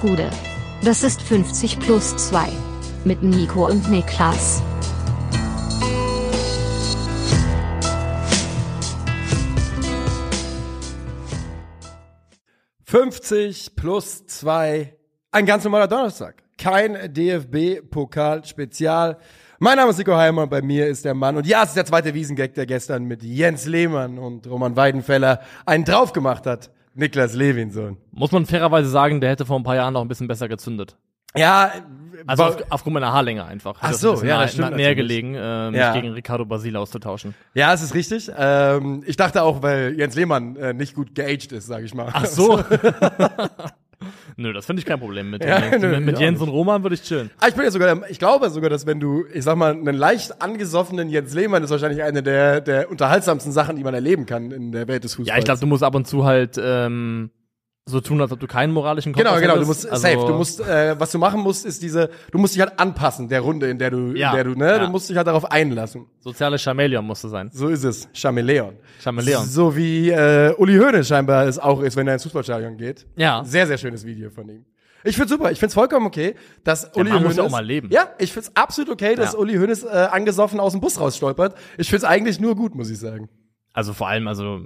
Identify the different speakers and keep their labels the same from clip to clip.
Speaker 1: Gude. Das ist 50 plus 2. Mit Nico und Niklas.
Speaker 2: »50 plus 2, ein ganz normaler Donnerstag. Kein DFB-Pokal-Spezial. Mein Name ist Nico Heimer bei mir ist der Mann. Und ja, es ist der zweite Wiesengag, der gestern mit Jens Lehmann und Roman Weidenfeller einen drauf gemacht hat. Niklas Levinson.
Speaker 3: Muss man fairerweise sagen, der hätte vor ein paar Jahren noch ein bisschen besser gezündet.
Speaker 2: Ja,
Speaker 3: Also auf, aufgrund meiner Haarlänge einfach.
Speaker 2: Ach so,
Speaker 3: ein
Speaker 2: ja, das stimmt
Speaker 3: näher gelegen, äh, mich
Speaker 2: Ja.
Speaker 3: gegen Ricardo Basile auszutauschen.
Speaker 2: ja, es ist richtig. Ähm, ich dachte auch, weil Jens Lehmann äh, nicht gut geaged ist, sage ich mal.
Speaker 3: Ach so. Nö, das finde ich kein Problem mit.
Speaker 2: Ja,
Speaker 3: mit,
Speaker 2: nö,
Speaker 3: mit, mit Jens und Roman würde ich chillen.
Speaker 2: Ah, ich bin ja sogar, ich glaube sogar, dass wenn du, ich sag mal, einen leicht angesoffenen Jens Lehmann ist wahrscheinlich eine der, der unterhaltsamsten Sachen, die man erleben kann in der Welt des Fußballs.
Speaker 3: Ja, ich glaube, du musst ab und zu halt ähm, so tun, als ob du keinen moralischen Kompass
Speaker 2: Genau, genau. Du musst
Speaker 3: Also,
Speaker 2: safe. Du musst, äh, was du machen musst, ist diese. Du musst dich halt anpassen der Runde, in der du,
Speaker 3: Ja,
Speaker 2: in der du, ne,
Speaker 3: ja.
Speaker 2: du musst dich halt darauf einlassen.
Speaker 3: Soziale Chameleon musst du sein.
Speaker 2: So ist es. Chameleon.
Speaker 3: Chameleon.
Speaker 2: So wie äh, Uli Hoeneß scheinbar es auch ist, wenn er ins Fußballstadion geht.
Speaker 3: Ja.
Speaker 2: Sehr, sehr schönes Video von ihm. Ich find's super. Ich find's vollkommen okay, dass Uli
Speaker 3: Mann
Speaker 2: Hoeneß.
Speaker 3: muss ja auch mal leben.
Speaker 2: Ja, ich find's absolut okay, dass
Speaker 3: Ja.
Speaker 2: Uli Hoeneß äh, angesoffen aus dem Bus rausstolpert. Ich find's eigentlich nur gut, muss ich sagen.
Speaker 3: Also vor allem, also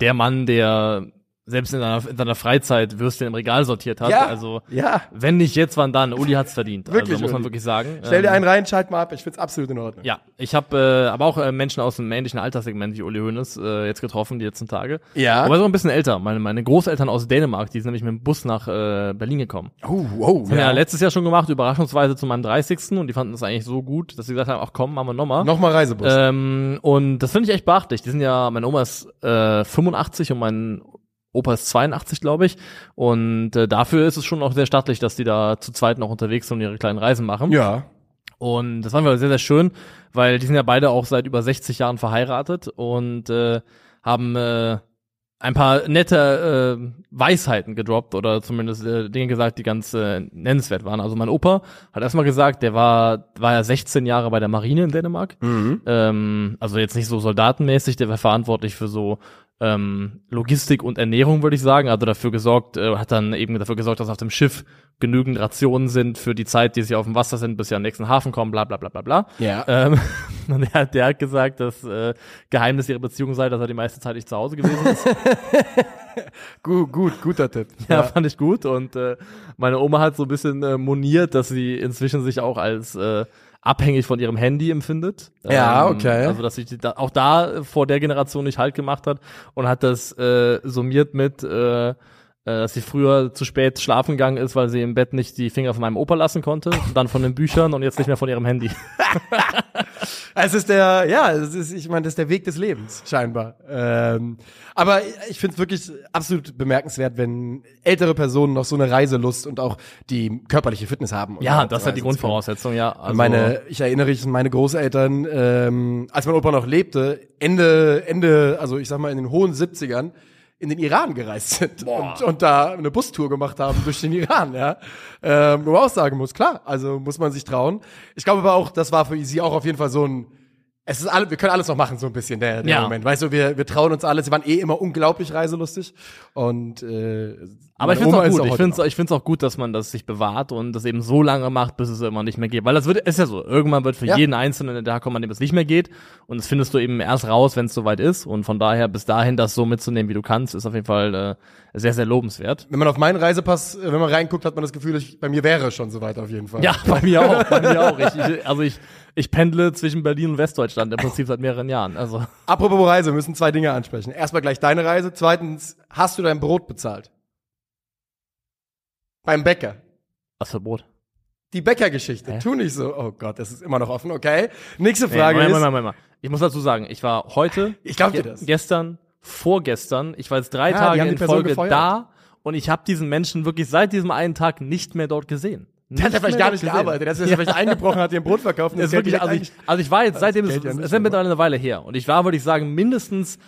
Speaker 3: der Mann, der selbst in seiner, in seiner Freizeit Würstchen im Regal sortiert hat.
Speaker 2: Ja.
Speaker 3: Also
Speaker 2: Ja.
Speaker 3: wenn nicht jetzt, wann dann? Uli hat's verdient.
Speaker 2: Wirklich,
Speaker 3: also muss man
Speaker 2: Uli.
Speaker 3: wirklich sagen.
Speaker 2: Stell dir
Speaker 3: Ähm,
Speaker 2: einen rein, schalt mal ab. Ich find's absolut in Ordnung.
Speaker 3: Ja, ich habe äh, aber auch äh, Menschen aus dem ähnlichen Alterssegment wie Uli Hoeneß äh, jetzt getroffen die letzten Tage.
Speaker 2: Ja.
Speaker 3: Aber so ein bisschen älter. Meine, meine Großeltern aus Dänemark, die sind nämlich mit dem Bus nach äh, Berlin gekommen.
Speaker 2: Oh, wow.
Speaker 3: Haben ja. letztes Jahr schon gemacht, überraschungsweise zu meinem 30. Und die fanden das eigentlich so gut, dass sie gesagt haben, ach komm, machen wir nochmal.
Speaker 2: Nochmal Reisebus.
Speaker 3: Ähm, und das finde ich echt beachtlich. Die sind ja, meine Oma ist äh, 85 und mein Opa ist 82, glaube ich. Und äh, dafür ist es schon auch sehr stattlich, dass die da zu zweit noch unterwegs sind und ihre kleinen Reisen machen.
Speaker 2: ja.
Speaker 3: Und das fanden wir sehr, sehr schön, weil die sind ja beide auch seit über 60 Jahren verheiratet und äh, haben äh, ein paar nette äh, Weisheiten gedroppt oder zumindest äh, Dinge gesagt, die ganz äh, nennenswert waren. Also mein Opa hat erstmal gesagt, der war, war ja 16 Jahre bei der Marine in Dänemark. Ähm, also jetzt nicht so soldatenmäßig, der war verantwortlich für so ähm, Logistik und Ernährung, würde ich sagen. Also dafür gesorgt, äh, hat dann eben dafür gesorgt, dass auf dem Schiff genügend Rationen sind für die Zeit, die sie auf dem Wasser sind, bis sie am nächsten Hafen kommen, bla bla bla bla bla.
Speaker 2: Ja.
Speaker 3: Ähm, und der, hat- der hat gesagt, dass äh, Geheimnis ihrer Beziehung sei, dass er die meiste Zeit nicht zu Hause gewesen ist.
Speaker 2: Gut, gut, guter Tipp.
Speaker 3: Ja, fand ich gut. Und äh, meine Oma hat so ein bisschen äh, moniert, dass sie inzwischen sich auch als äh, abhängig von ihrem Handy empfindet.
Speaker 2: Ja, okay.
Speaker 3: Also dass sich die da, auch da vor der Generation nicht halt gemacht hat und hat das äh, summiert mit, äh, dass sie früher zu spät schlafen gegangen ist, weil sie im Bett nicht die Finger von meinem Opa lassen konnte, dann von den Büchern und jetzt nicht mehr von ihrem Handy.
Speaker 2: Es ist der, ja, es ist, ich meine, das ist der Weg des Lebens, scheinbar. Ähm, aber ich finde es wirklich absolut bemerkenswert, wenn ältere Personen noch so eine Reiselust und auch die körperliche Fitness haben.
Speaker 3: Ja, das ist halt die. Grundvoraussetzung, ja. Also,
Speaker 2: meine, ich erinnere mich, meine Großeltern, ähm, als mein Opa noch lebte, Ende, Ende, also ich sag mal in den hohen 70ern, in den Iran gereist sind und, und da eine Bustour gemacht haben durch den Iran, ja. Ähm, wo man auch sagen muss, klar, also muss man sich trauen. Ich glaube aber auch, das war für sie auch auf jeden Fall so ein, es ist alle, wir können alles noch machen, so ein bisschen, der, der
Speaker 3: Ja.
Speaker 2: Moment. Weißt du, wir, wir trauen uns alles. Sie waren eh immer unglaublich reiselustig. Und äh,
Speaker 3: Aber ich finde es auch gut. Ich
Speaker 2: heute
Speaker 3: finde es ich find's auch gut, dass man das sich bewahrt und das eben so lange macht, bis es immer nicht mehr geht. Weil das wird, ist ja so. Irgendwann wird für
Speaker 2: Ja.
Speaker 3: jeden Einzelnen da kommen, an dem es nicht mehr geht. Und das findest du eben erst raus, wenn es soweit ist. Und von daher bis dahin das so mitzunehmen, wie du kannst, ist auf jeden Fall äh, sehr, sehr lobenswert.
Speaker 2: Wenn man auf meinen Reisepass, äh, wenn man reinguckt, hat man das Gefühl, ich, bei mir wäre es schon soweit auf jeden Fall.
Speaker 3: Ja, bei mir auch. Bei mir auch. Ich, ich, also ich, ich pendle zwischen Berlin und Westdeutschland im Prinzip seit mehreren Jahren. Also
Speaker 2: Apropos Reise, wir müssen zwei Dinge ansprechen. Erstmal gleich deine Reise. Zweitens, hast du dein Brot bezahlt? Beim Bäcker.
Speaker 3: was für Brot.
Speaker 2: Die Bäckergeschichte.
Speaker 3: Hä?
Speaker 2: Tu nicht so. Oh Gott, das ist immer noch offen, okay? Nächste
Speaker 3: Nee,
Speaker 2: Frage
Speaker 3: Moment,
Speaker 2: ist.
Speaker 3: Moment, Moment, Moment. Ich muss dazu sagen, ich war heute,
Speaker 2: Ich glaub dir das.
Speaker 3: gestern, vorgestern, ich war jetzt drei
Speaker 2: Ja,
Speaker 3: Tage in Folge
Speaker 2: gefeuert.
Speaker 3: da und ich habe diesen Menschen wirklich seit diesem einen Tag nicht mehr dort gesehen.
Speaker 2: Der hat ja vielleicht gar nicht gearbeitet. Der ist ja vielleicht eingebrochen, hat dir ein Brot verkauft und
Speaker 3: Das wirklich, also, ich, also ich war jetzt seitdem, es,
Speaker 2: ja
Speaker 3: es ist mittlerweile eine Weile her und ich war, würde ich sagen, mindestens,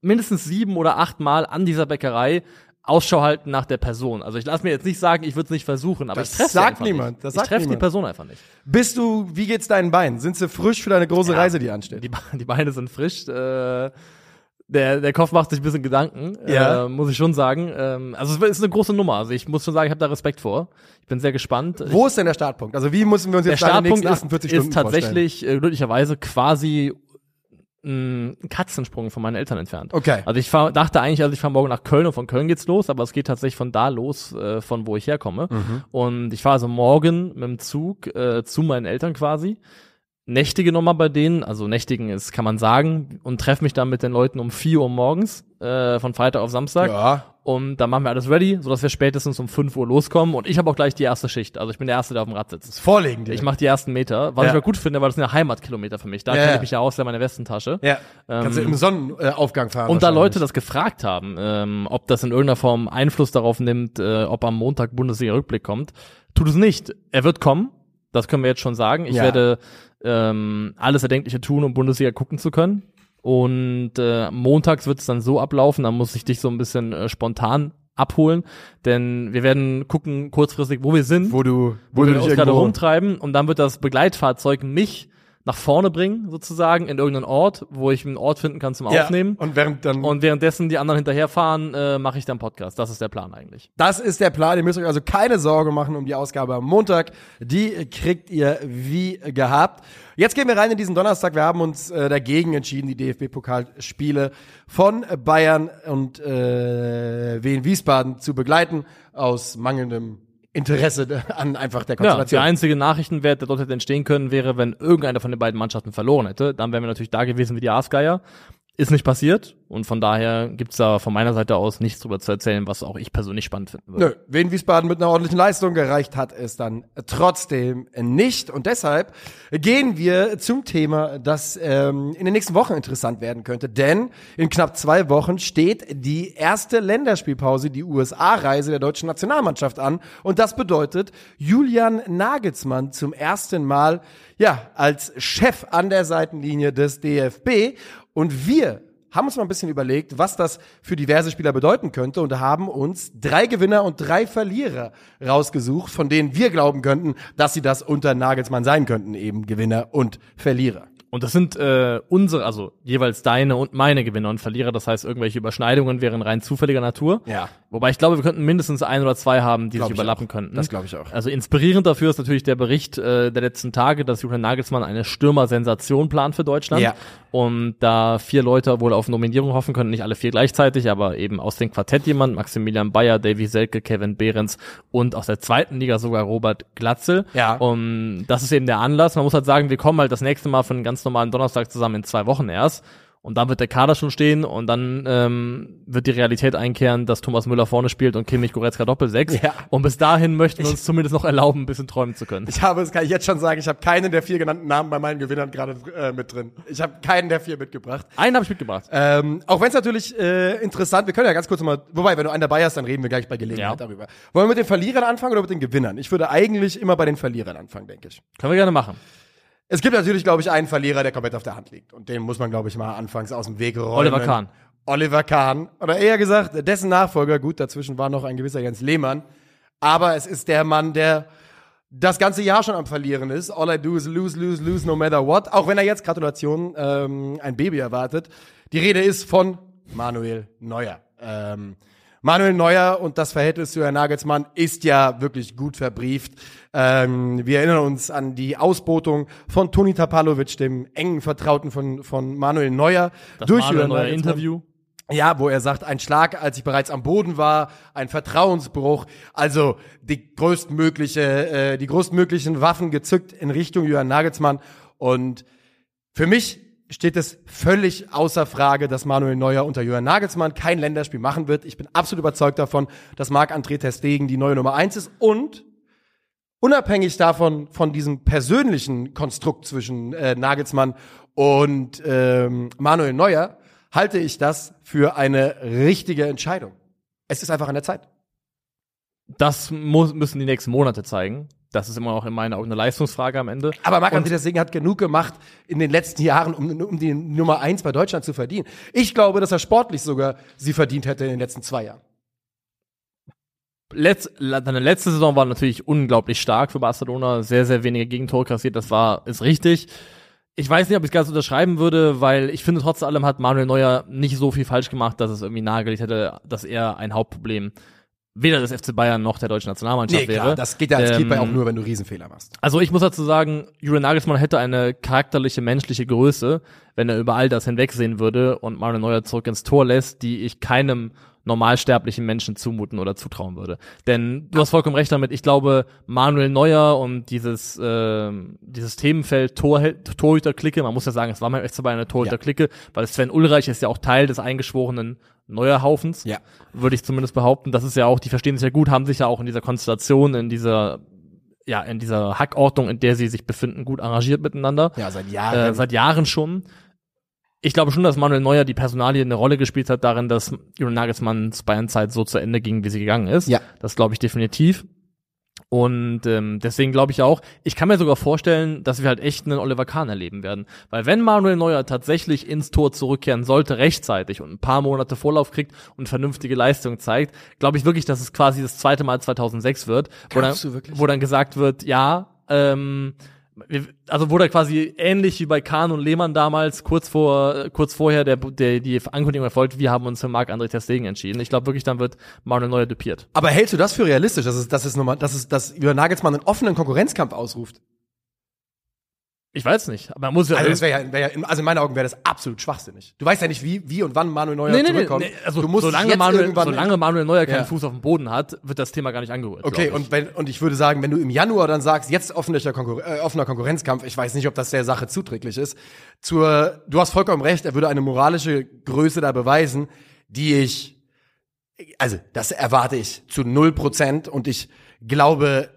Speaker 3: mindestens sieben oder acht Mal an dieser Bäckerei Ausschau halten nach der Person. Also ich lasse mir jetzt nicht sagen, ich würde es nicht versuchen, aber
Speaker 2: Das
Speaker 3: ich treffe
Speaker 2: sagt niemand,
Speaker 3: nicht.
Speaker 2: das
Speaker 3: ich
Speaker 2: sagt
Speaker 3: treffe die. Person einfach nicht.
Speaker 2: Bist du, wie geht's deinen Beinen? Sind sie frisch für deine große Reise, die ansteht?
Speaker 3: Die, Be- die Beine sind frisch. Äh, der, der Kopf macht sich ein bisschen Gedanken,
Speaker 2: Ja.
Speaker 3: äh, muss ich schon sagen. Ähm, also es ist eine große Nummer. Also ich muss schon sagen, ich habe da Respekt vor. Ich bin sehr gespannt.
Speaker 2: Wo ist denn der Startpunkt? Also wie müssen wir uns
Speaker 3: der
Speaker 2: jetzt den
Speaker 3: Startpunkt ist,
Speaker 2: 48 Stunden
Speaker 3: ist tatsächlich äh, glücklicherweise quasi ein Katzensprung von meinen Eltern entfernt.
Speaker 2: Okay.
Speaker 3: Also ich fahr, dachte eigentlich, also ich fahre morgen nach Köln und von Köln geht's los, aber es geht tatsächlich von da los, äh, von wo ich herkomme.
Speaker 2: Mhm.
Speaker 3: Und ich fahre also morgen mit dem Zug äh, zu meinen Eltern quasi. Nächtige nochmal bei denen, also nächtigen ist, kann man sagen, und treffe mich dann mit den Leuten um 4 Uhr morgens, äh, von Freitag auf Samstag.
Speaker 2: Ja.
Speaker 3: Und dann machen wir alles ready, sodass wir spätestens um 5 Uhr loskommen. Und ich habe auch gleich die erste Schicht. Also ich bin der Erste, der auf dem Rad sitzt.
Speaker 2: Vorlegen dir.
Speaker 3: Ich mache die ersten Meter, was
Speaker 2: Ja.
Speaker 3: ich aber gut finde, weil das sind ja Heimatkilometer für mich. Da
Speaker 2: Ja,
Speaker 3: kenne ich mich ja aus, ja meine Westentasche.
Speaker 2: Ja. Kannst du
Speaker 3: Ähm,
Speaker 2: im Sonnenaufgang fahren.
Speaker 3: Und da. Leute das gefragt haben, ähm, ob das in irgendeiner Form Einfluss darauf nimmt, äh, ob am Montag Bundesliga-Rückblick kommt, tut es nicht. Er wird kommen, das können wir jetzt schon sagen. Ich
Speaker 2: Ja.
Speaker 3: werde ähm, alles Erdenkliche tun, um Bundesliga gucken zu können. Und äh, montags wird es dann so ablaufen, dann muss ich dich so ein bisschen äh, spontan abholen, denn wir werden gucken kurzfristig, wo wir sind,
Speaker 2: wo du,
Speaker 3: wo wir
Speaker 2: dich
Speaker 3: uns gerade rumtreiben und dann wird das Begleitfahrzeug mich nach vorne bringen, sozusagen, in irgendeinen Ort, wo ich einen Ort finden kann zum
Speaker 2: ja.
Speaker 3: Aufnehmen.
Speaker 2: Und während dann
Speaker 3: Und währenddessen die anderen hinterherfahren, äh, mache ich dann Podcast. Das ist der Plan eigentlich.
Speaker 2: Das ist der Plan. Ihr müsst euch also keine Sorge machen um die Ausgabe am Montag. Die kriegt ihr wie gehabt. Jetzt gehen wir rein in diesen Donnerstag. Wir haben uns äh, dagegen entschieden, die DFB-Pokalspiele von Bayern und äh, Wien Wiesbaden zu begleiten aus mangelndem Interesse an einfach der
Speaker 3: Ja, der
Speaker 2: Konstellation.
Speaker 3: einzige Nachrichtenwert, der dort hätte entstehen können, wäre, wenn irgendeiner von den beiden Mannschaften verloren hätte. Dann wären wir natürlich da gewesen wie die Aasgeier. Ist nicht passiert und von daher gibt's da von meiner Seite aus nichts drüber zu erzählen, was auch ich persönlich spannend finden würde.
Speaker 2: Nö, Wien Wiesbaden mit einer ordentlichen Leistung gereicht hat es dann trotzdem nicht. Und deshalb gehen wir zum Thema, das ähm, in den nächsten Wochen interessant werden könnte. Denn in knapp zwei Wochen steht die erste Länderspielpause, die USA-Reise der deutschen Nationalmannschaft an. Und das bedeutet Julian Nagelsmann zum ersten Mal ja als Chef an der Seitenlinie des DFB. Und wir haben uns mal ein bisschen überlegt, was das für diverse Spieler bedeuten könnte und haben uns drei Gewinner und drei Verlierer rausgesucht, von denen wir glauben könnten, dass sie das unter Nagelsmann sein könnten, eben Gewinner und Verlierer.
Speaker 3: Und das sind äh, unsere, also jeweils deine und meine Gewinner und Verlierer. Das heißt, irgendwelche Überschneidungen wären rein zufälliger Natur.
Speaker 2: Ja.
Speaker 3: Wobei ich glaube, wir könnten mindestens ein oder zwei haben, die
Speaker 2: Glaub
Speaker 3: sich
Speaker 2: ich
Speaker 3: überlappen
Speaker 2: auch.
Speaker 3: könnten.
Speaker 2: Das glaube ich auch.
Speaker 3: Also inspirierend dafür ist natürlich der Bericht äh, der letzten Tage, dass Julian Nagelsmann eine Stürmer-Sensation plant für Deutschland.
Speaker 2: Ja.
Speaker 3: Und da vier Leute wohl auf Nominierung hoffen können, nicht alle vier gleichzeitig, aber eben aus dem Quartett jemand, Maximilian Bayer, Davy Selke, Kevin Behrens und aus der zweiten Liga sogar Robert Glatzel.
Speaker 2: Ja.
Speaker 3: Und das ist eben der Anlass. Man muss halt sagen, wir kommen halt das nächste Mal für einen ganz normalen Donnerstag zusammen in zwei Wochen erst. Und dann wird der Kader schon stehen und dann ähm, wird die Realität einkehren, dass Thomas Müller vorne spielt und Kimmich Goretzka Doppelsechs.
Speaker 2: Ja.
Speaker 3: Und bis dahin möchten wir uns zumindest noch erlauben, ein bisschen träumen zu können.
Speaker 2: Ich habe, das kann ich jetzt schon sagen, ich habe keinen der vier genannten Namen bei meinen Gewinnern gerade äh, mit drin. Ich habe keinen der vier mitgebracht.
Speaker 3: Einen habe ich mitgebracht.
Speaker 2: Ähm, auch wenn es natürlich äh, interessant, wir können ja ganz kurz mal, wobei, wenn du einen dabei hast, dann reden wir gleich bei Gelegenheit
Speaker 3: Ja.
Speaker 2: darüber. Wollen wir mit den Verlierern anfangen oder mit den Gewinnern? Ich würde eigentlich immer bei den Verlierern anfangen, denke ich.
Speaker 3: Können wir gerne machen.
Speaker 2: Es gibt natürlich, glaube ich, einen Verlierer, der komplett auf der Hand liegt. Und den muss man, glaube ich, mal anfangs aus dem Weg räumen.
Speaker 3: Oliver Kahn.
Speaker 2: Oliver Kahn. Oder eher gesagt, dessen Nachfolger. Gut, dazwischen war noch ein gewisser Jens Lehmann. Aber es ist der Mann, der das ganze Jahr schon am Verlieren ist. All I do is lose, lose, lose, no matter what. Auch wenn er jetzt, Gratulation, ähm, ein Baby erwartet. Die Rede ist von Manuel Neuer. Ähm, Manuel Neuer und das Verhältnis zu Herrn Nagelsmann ist ja wirklich gut verbrieft. Ähm, wir erinnern uns an die Ausbotung von Toni Tapalovic, dem engen Vertrauten von, von Manuel Neuer.
Speaker 3: Das
Speaker 2: durch
Speaker 3: Manuel Neuer. Interview.
Speaker 2: Ja, wo er sagt, ein Schlag, als ich bereits am Boden war, ein Vertrauensbruch, also die größtmögliche, äh, die größtmöglichen Waffen gezückt in Richtung Jürgen Nagelsmann. Und für mich steht es völlig außer Frage, dass Manuel Neuer unter Jürgen Nagelsmann kein Länderspiel machen wird. Ich bin absolut überzeugt davon, dass Marc-André Ter Stegen die neue Nummer eins ist und unabhängig davon, von diesem persönlichen Konstrukt zwischen äh, Nagelsmann und ähm, Manuel Neuer, halte ich das für eine richtige Entscheidung. Es ist einfach an der Zeit.
Speaker 3: Das muss, müssen die nächsten Monate zeigen. Das ist immer auch in meinen Augen eine Leistungsfrage am Ende.
Speaker 2: Aber Marc-André Ter Stegen hat genug gemacht in den letzten Jahren, um, um die Nummer eins bei Deutschland zu verdienen. Ich glaube, dass er sportlich sogar sie verdient hätte in den letzten zwei Jahren.
Speaker 3: Letz, deine letzte Saison war natürlich unglaublich stark für Barcelona. Sehr, sehr wenige Gegentore kassiert. Das war, ist richtig. Ich weiß nicht, ob ich es ganz unterschreiben würde, weil ich finde, trotz allem hat Manuel Neuer nicht so viel falsch gemacht, dass es irgendwie nahegelegt hätte, dass er ein Hauptproblem weder des FC Bayern noch der deutschen Nationalmannschaft
Speaker 2: Nee, klar,
Speaker 3: wäre.
Speaker 2: das geht ja, bei
Speaker 3: Ähm,
Speaker 2: auch nur, wenn du Riesenfehler machst.
Speaker 3: Also ich muss dazu sagen, Julian Nagelsmann hätte eine charakterliche, menschliche Größe, wenn er über all das hinwegsehen würde und Manuel Neuer zurück ins Tor lässt, die ich keinem normalsterblichen Menschen zumuten oder zutrauen würde. Denn du hast vollkommen recht damit. Ich glaube, Manuel Neuer und dieses äh, dieses Themenfeld Tor, Torhüter-Clique, man muss ja sagen, es war mal echt bei eine Torhüter-Clique, weil Sven Ulreich ist ja auch Teil des eingeschworenen Neuer-Haufens
Speaker 2: Ja.
Speaker 3: würde ich zumindest behaupten. Das ist ja auch, die verstehen sich ja gut, haben sich ja auch in dieser Konstellation, in dieser, ja, in dieser Hackordnung, in der sie sich befinden, gut arrangiert miteinander.
Speaker 2: Ja, seit Jahren.
Speaker 3: Äh, seit Jahren schon. Ich glaube schon, dass Manuel Neuer die Personalie eine Rolle gespielt hat darin, dass Julian Nagelsmanns Bayernzeit so zu Ende ging, wie sie gegangen ist.
Speaker 2: Ja.
Speaker 3: Das glaube ich definitiv. Und ähm, deswegen glaube ich auch, ich kann mir sogar vorstellen, dass wir halt echt einen Oliver Kahn erleben werden. Weil wenn Manuel Neuer tatsächlich ins Tor zurückkehren sollte, rechtzeitig und ein paar Monate Vorlauf kriegt und vernünftige Leistung zeigt, glaube ich wirklich, dass es quasi das zweite Mal 2006 wird, wo dann, wo dann gesagt wird, ja, ähm, also wurde quasi ähnlich wie bei Kahn und Lehmann damals kurz vor kurz vorher der, der die Ankündigung erfolgt, wir haben uns für Marc-André ter Stegen entschieden. Ich glaube wirklich, dann wird Manuel Neuer dupiert.
Speaker 2: Aber hältst du das für realistisch, dass es, dass es nochmal, dass es, dass Jürgen Nagelsmann einen offenen Konkurrenzkampf ausruft?
Speaker 3: Ich weiß nicht, aber man muss ja
Speaker 2: Also, ja, wär ja, in- also in meinen Augen wäre das absolut schwachsinnig. Du weißt ja nicht, wie, wie und wann Manuel Neuer
Speaker 3: Nee, nee, nee,
Speaker 2: zurückkommt.
Speaker 3: nee, also
Speaker 2: du musst
Speaker 3: solange, Manuel, solange Manuel Neuer keinen
Speaker 2: Ja.
Speaker 3: Fuß auf dem Boden hat, wird das Thema gar nicht angerührt.
Speaker 2: Okay, und wenn und ich würde sagen, wenn du im Januar dann sagst, jetzt offener, Konkur äh, offener Konkurrenzkampf, ich weiß nicht, ob das der Sache zuträglich ist. Zur, du hast vollkommen recht, er würde eine moralische Größe da beweisen, die ich, also das erwarte ich zu null Prozent und ich glaube,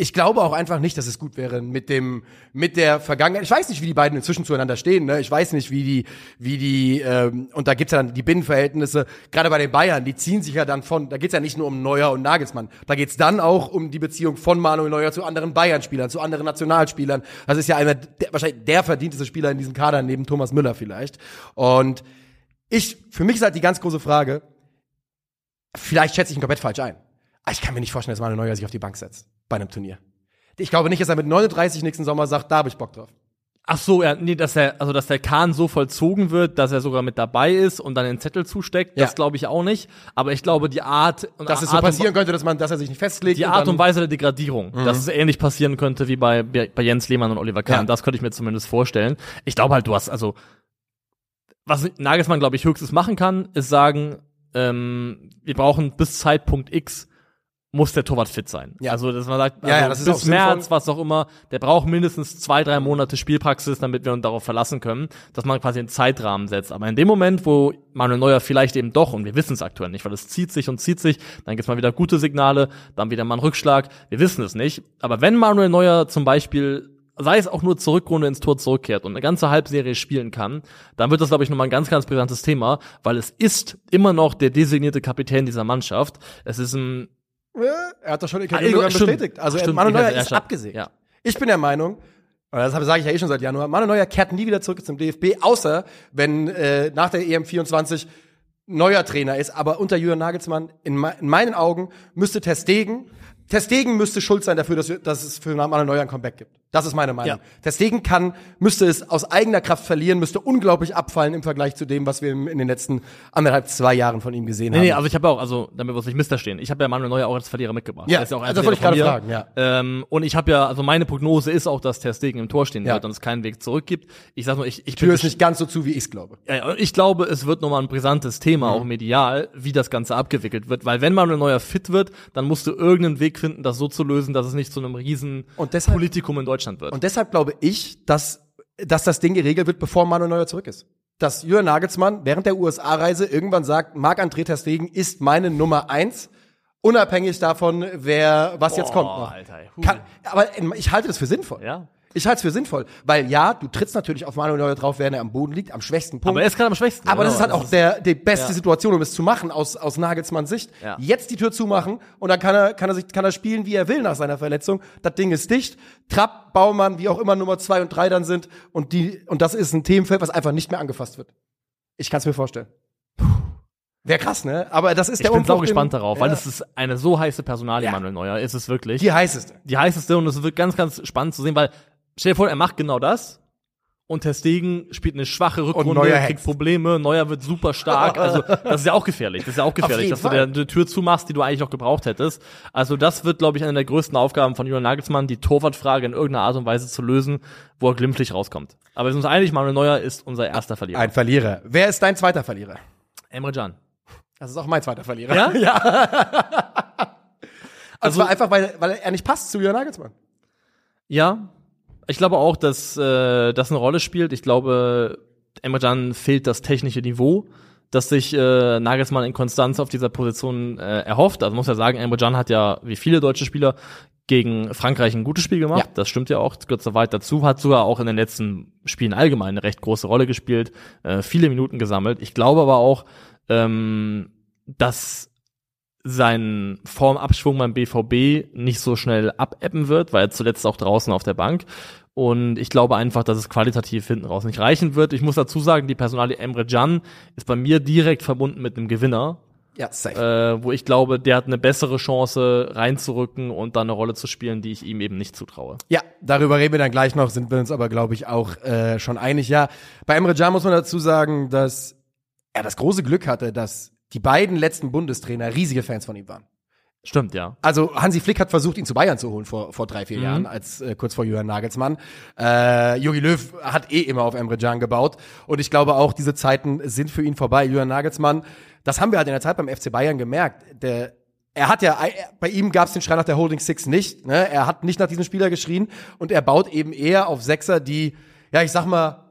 Speaker 2: ich glaube auch einfach nicht, dass es gut wäre mit dem, mit der Vergangenheit. Ich weiß nicht, wie die beiden inzwischen zueinander stehen. Ne? Ich weiß nicht, wie die, wie die, ähm, und da gibt's ja dann die Binnenverhältnisse. Gerade bei den Bayern, die ziehen sich ja dann von. Da geht's ja nicht nur um Neuer und Nagelsmann. Da geht's dann auch um die Beziehung von Manuel Neuer zu anderen Bayern-Spielern, zu anderen Nationalspielern. Das ist ja einer, der, wahrscheinlich der verdienteste Spieler in diesem Kader neben Thomas Müller vielleicht. Und ich, für mich ist halt die ganz große Frage. Vielleicht schätze ich ihn komplett falsch ein. Aber ich kann mir nicht vorstellen, dass Manuel Neuer sich auf die Bank setzt bei einem Turnier. Ich glaube nicht, dass er mit 39 nächsten Sommer sagt, da habe ich Bock drauf.
Speaker 3: Ach so, ja, nee, dass er, also dass der Kahn so vollzogen wird, dass er sogar mit dabei ist und dann den Zettel zusteckt,
Speaker 2: Ja.
Speaker 3: das glaube ich auch nicht. Aber ich glaube, die Art und
Speaker 2: Dass es so passieren könnte, dass man, dass er sich nicht festlegt.
Speaker 3: die Art
Speaker 2: Mhm.
Speaker 3: und Weise der Degradierung, dass es ähnlich passieren könnte wie bei, bei Jens Lehmann und Oliver Kahn.
Speaker 2: Ja.
Speaker 3: Das könnte ich mir zumindest vorstellen. Ich glaube halt, du hast, also, was Nagelsmann, glaube ich, höchstes machen kann, ist sagen, ähm, wir brauchen bis Zeitpunkt X muss der Torwart fit sein.
Speaker 2: Ja.
Speaker 3: Also, dass man sagt,
Speaker 2: Ja,
Speaker 3: also
Speaker 2: ja, das ist auch
Speaker 3: bis
Speaker 2: sinnvoll.
Speaker 3: März, was auch immer, der braucht mindestens zwei, drei Monate Spielpraxis, damit wir uns darauf verlassen können, dass man quasi einen Zeitrahmen setzt. Aber in dem Moment, wo Manuel Neuer vielleicht eben doch, und wir wissen es aktuell nicht, weil es zieht sich und zieht sich, dann gibt's mal wieder gute Signale, dann wieder mal einen Rückschlag, wir wissen es nicht. Aber wenn Manuel Neuer zum Beispiel sei es auch nur zur Rückrunde ins Tor zurückkehrt und eine ganze Halbserie spielen kann, dann wird das, glaube ich, nochmal ein ganz, ganz brisantes Thema, weil es ist immer noch der designierte Kapitän dieser Mannschaft. Es ist ein
Speaker 2: Ja, er hat doch schon
Speaker 3: Ah, Ego- stimmt.
Speaker 2: bestätigt. Also
Speaker 3: Stimmt,
Speaker 2: Manuel Neuer ist abgesägt.
Speaker 3: ja.
Speaker 2: Ich bin der Meinung, und das sage ich ja eh schon seit Januar, Manuel Neuer kehrt nie wieder zurück zum DFB, außer wenn äh, nach der EM 24 neuer Trainer ist. Aber unter Jürgen Nagelsmann, in, me in meinen Augen, müsste Testegen, Testegen müsste schuld sein dafür, dass, wir, dass es für Manuel Neuer ein Comeback gibt. Das ist meine Meinung.
Speaker 3: Ja.
Speaker 2: Testegen kann, müsste es aus eigener Kraft verlieren, müsste unglaublich abfallen im Vergleich zu dem, was wir in den letzten anderthalb, zwei Jahren von ihm gesehen
Speaker 3: Nee,
Speaker 2: haben.
Speaker 3: nee, also ich habe auch, also damit wir uns nicht missverstehen, ich habe ja Manuel Neuer auch als Verlierer mitgebracht.
Speaker 2: Ja,
Speaker 3: ist ja auch ein
Speaker 2: das wollte ich gerade fragen, ja.
Speaker 3: Ähm, und ich habe ja, also meine Prognose ist auch, dass Ter Stegen im Tor stehen
Speaker 2: Ja.
Speaker 3: wird und es keinen Weg zurück gibt. Ich sag nur, ich, ich
Speaker 2: Tür ist nicht ganz so zu, wie ich es glaube.
Speaker 3: Ja, ich glaube, es wird nochmal ein brisantes Thema,
Speaker 2: Mhm.
Speaker 3: auch medial, wie das Ganze abgewickelt wird. Weil wenn Manuel Neuer fit wird, dann musst du irgendeinen Weg finden, das so zu lösen, dass es nicht zu einem riesen
Speaker 2: Und deshalb-
Speaker 3: Politikum in Deutschland wird.
Speaker 2: Und deshalb glaube ich, dass, dass das Ding geregelt wird, bevor Manuel Neuer zurück ist. Dass Jürgen Nagelsmann während der USA-Reise irgendwann sagt, Marc-André Ter Stegen ist meine Nummer eins, unabhängig davon, wer, was jetzt kommt.
Speaker 3: Alter.
Speaker 2: Kann, aber ich halte das für sinnvoll.
Speaker 3: Ja.
Speaker 2: Ich halte es für sinnvoll, weil ja, du trittst natürlich auf Manuel Neuer drauf, während er am Boden liegt, am schwächsten Punkt.
Speaker 3: Aber er ist gerade am schwächsten.
Speaker 2: Aber das ist halt
Speaker 3: genau.
Speaker 2: auch der, die beste
Speaker 3: Ja.
Speaker 2: Situation, um es zu machen, aus, aus Nagelsmanns Sicht.
Speaker 3: Ja.
Speaker 2: Jetzt die Tür zumachen und dann kann er, kann er sich, kann er spielen, wie er will nach seiner Verletzung. Das Ding ist dicht. Trapp, Baumann, wie auch immer Nummer zwei und drei dann sind. Und die, und das ist ein Themenfeld, was einfach nicht mehr angefasst wird. Ich kann es mir vorstellen. Wäre krass, ne? Aber das ist
Speaker 3: Ich
Speaker 2: der
Speaker 3: bin sau
Speaker 2: Umbruch, den-
Speaker 3: gespannt darauf, weil
Speaker 2: ja.
Speaker 3: es ist eine so heiße Personalie,
Speaker 2: Ja.
Speaker 3: Manuel Neuer, ist es wirklich.
Speaker 2: die heißeste.
Speaker 3: die heißeste und es wird ganz, ganz spannend zu sehen, weil stell dir vor, er macht genau das und Ter Stegen spielt eine schwache Rückrunde,
Speaker 2: Neuer
Speaker 3: kriegt
Speaker 2: hetzt.
Speaker 3: Probleme, Neuer wird super stark. Also das ist ja auch gefährlich. Das ist ja auch gefährlich, dass du
Speaker 2: Fall.
Speaker 3: dir eine Tür zumachst, die du eigentlich noch gebraucht hättest. Also das wird, glaube ich, eine der größten Aufgaben von Julian Nagelsmann, die Torwartfrage in irgendeiner Art und Weise zu lösen, wo er glimpflich rauskommt. Aber wir sind uns einig, Manuel Neuer ist unser erster Verlierer.
Speaker 2: Ein Verlierer. Wer ist dein zweiter Verlierer?
Speaker 3: Emre Can.
Speaker 2: Das ist auch mein zweiter Verlierer.
Speaker 3: Ja?
Speaker 2: ja.
Speaker 3: Also-
Speaker 2: also einfach, weil, weil er nicht passt zu Julian Nagelsmann.
Speaker 3: Ja, ich glaube auch, dass äh, das eine Rolle spielt. Ich glaube, Emre fehlt das technische Niveau, das sich äh, Nagelsmann in Konstanz auf dieser Position äh, erhofft. Also muss ja sagen, Emre hat ja, wie viele deutsche Spieler, gegen Frankreich ein gutes Spiel gemacht.
Speaker 2: Ja.
Speaker 3: Das stimmt ja auch, gehört soweit dazu. Hat sogar auch in den letzten Spielen allgemein eine recht große Rolle gespielt, äh, viele Minuten gesammelt. Ich glaube aber auch, ähm, dass sein Formabschwung beim BVB nicht so schnell abebben wird, weil er zuletzt auch draußen auf der Bank. Und ich glaube einfach, dass es qualitativ hinten raus nicht reichen wird. Ich muss dazu sagen, die Personalie Emre Can ist bei mir direkt verbunden mit einem Gewinner,
Speaker 2: Ja, safe.
Speaker 3: äh, wo ich glaube, der hat eine bessere Chance reinzurücken und dann eine Rolle zu spielen, die ich ihm eben nicht zutraue.
Speaker 2: Ja, darüber reden wir dann gleich noch, sind wir uns aber, glaube ich, auch äh, schon einig. Ja, bei Emre Can muss man dazu sagen, dass er das große Glück hatte, dass die beiden letzten Bundestrainer riesige Fans von ihm waren.
Speaker 3: Stimmt, ja.
Speaker 2: Also Hansi Flick hat versucht, ihn zu Bayern zu holen vor, vor drei, vier
Speaker 3: Mhm.
Speaker 2: Jahren, als äh, kurz vor Julian Nagelsmann. Äh, Jogi Löw hat eh immer auf Emre Can gebaut. Und ich glaube auch, diese Zeiten sind für ihn vorbei. Julian Nagelsmann, das haben wir halt in der Zeit beim FC Bayern gemerkt. Der, er hat ja, er- bei ihm gab es den Schrei nach der Holding Six nicht. Ne? Er hat nicht nach diesem Spieler geschrien und er baut eben eher auf Sechser, die, ja, ich sag mal,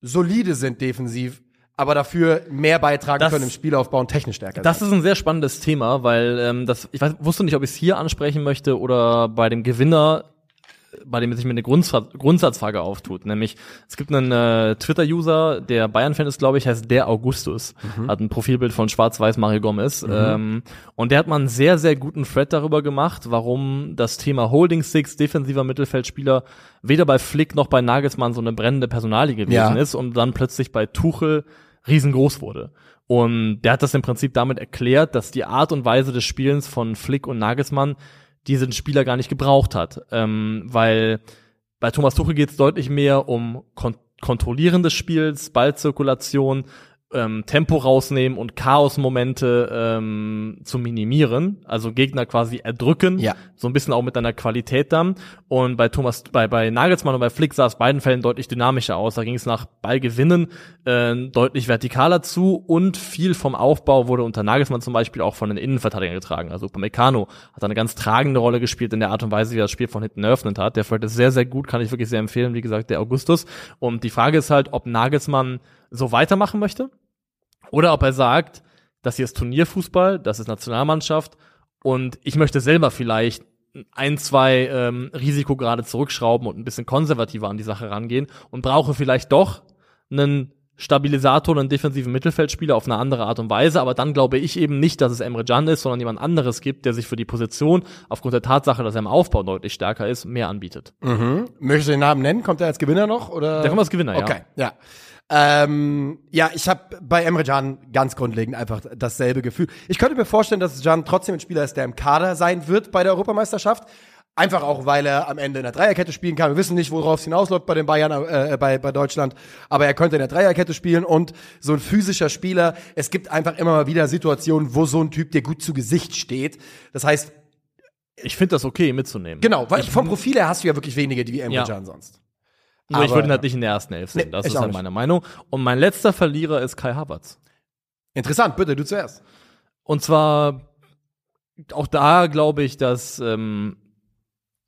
Speaker 2: solide sind defensiv, aber dafür mehr beitragen
Speaker 3: Das-
Speaker 2: können im Spielaufbau und technisch stärker
Speaker 3: Das
Speaker 2: sind.
Speaker 3: ist ein sehr spannendes Thema, weil ähm, das, ich weiß, wusste nicht, ob ich es hier ansprechen möchte oder bei dem Gewinner, bei dem sich mir eine Grundsatz, Grundsatzfrage auftut. Nämlich, es gibt einen äh, Twitter-User, der Bayern-Fan ist, glaube ich, heißt der Augustus. Hat ein Profilbild von Schwarz-Weiß Mario Gomez. Ähm, und der hat mal einen sehr, sehr guten Thread darüber gemacht, warum das Thema Holding Six, defensiver Mittelfeldspieler, weder bei Flick noch bei Nagelsmann so eine brennende Personalie gewesen
Speaker 2: Ja.
Speaker 3: ist und dann plötzlich bei Tuchel riesengroß wurde. Und der hat das im Prinzip damit erklärt, dass die Art und Weise des Spielens von Flick und Nagelsmann diesen Spieler gar nicht gebraucht hat. Ähm, weil bei Thomas Tuchel geht es deutlich mehr um Kon Kontrollieren des Spiels, Ballzirkulation, ähm, Tempo rausnehmen und Chaosmomente ähm, zu minimieren, also Gegner quasi erdrücken,
Speaker 2: Ja.
Speaker 3: so ein bisschen auch mit einer Qualität dann. Und bei Thomas, bei, bei Nagelsmann und bei Flick sah es beiden Fällen deutlich dynamischer aus. Da ging es nach Ballgewinnen äh, deutlich vertikaler zu und viel vom Aufbau wurde unter Nagelsmann zum Beispiel auch von den Innenverteidigern getragen. Also Upamecano hat eine ganz tragende Rolle gespielt in der Art und Weise, wie er das Spiel von hinten eröffnet hat. Der Fred ist sehr, sehr gut, kann ich wirklich sehr empfehlen. Wie gesagt, der Augustus. Und die Frage ist halt, ob Nagelsmann so weitermachen möchte oder ob er sagt, das hier ist Turnierfußball, das ist Nationalmannschaft und ich möchte selber vielleicht ein, zwei ähm, Risikograde zurückschrauben und ein bisschen konservativer an die Sache rangehen und brauche vielleicht doch einen Stabilisator, einen defensiven Mittelfeldspieler auf eine andere Art und Weise, aber dann glaube ich eben nicht, dass es Emre Can ist, sondern jemand anderes gibt, der sich für die Position aufgrund der Tatsache, dass er im Aufbau deutlich stärker ist, mehr anbietet.
Speaker 2: Mhm. Möchtest du den Namen nennen? Kommt er als Gewinner noch? Oder?
Speaker 3: Der kommt als Gewinner, ja.
Speaker 2: Okay, ja. Ähm, ja, ich habe bei Emre Can ganz grundlegend einfach dasselbe Gefühl. Ich könnte mir vorstellen, dass Can trotzdem ein Spieler ist, der im Kader sein wird bei der Europameisterschaft. Einfach auch, weil er am Ende in der Dreierkette spielen kann. Wir wissen nicht, worauf es hinausläuft bei den Bayern, äh, bei, bei Deutschland. Aber er könnte in der Dreierkette spielen und so ein physischer Spieler. Es gibt einfach immer mal wieder Situationen, wo so ein Typ dir gut zu Gesicht steht. Das heißt,
Speaker 3: Ich finde das okay mitzunehmen.
Speaker 2: genau, weil vom Profil her hast du ja wirklich wenige, die wie Emre
Speaker 3: Ja.
Speaker 2: Can sonst.
Speaker 3: Nur ich
Speaker 2: Aber-
Speaker 3: würde ihn halt nicht in der ersten Elf sehen.
Speaker 2: Nee,
Speaker 3: das
Speaker 2: ich
Speaker 3: ist halt meine Meinung. Und mein letzter Verlierer ist Kai Havertz.
Speaker 2: Interessant, bitte, du zuerst.
Speaker 3: Und zwar, auch da glaube ich, dass ähm,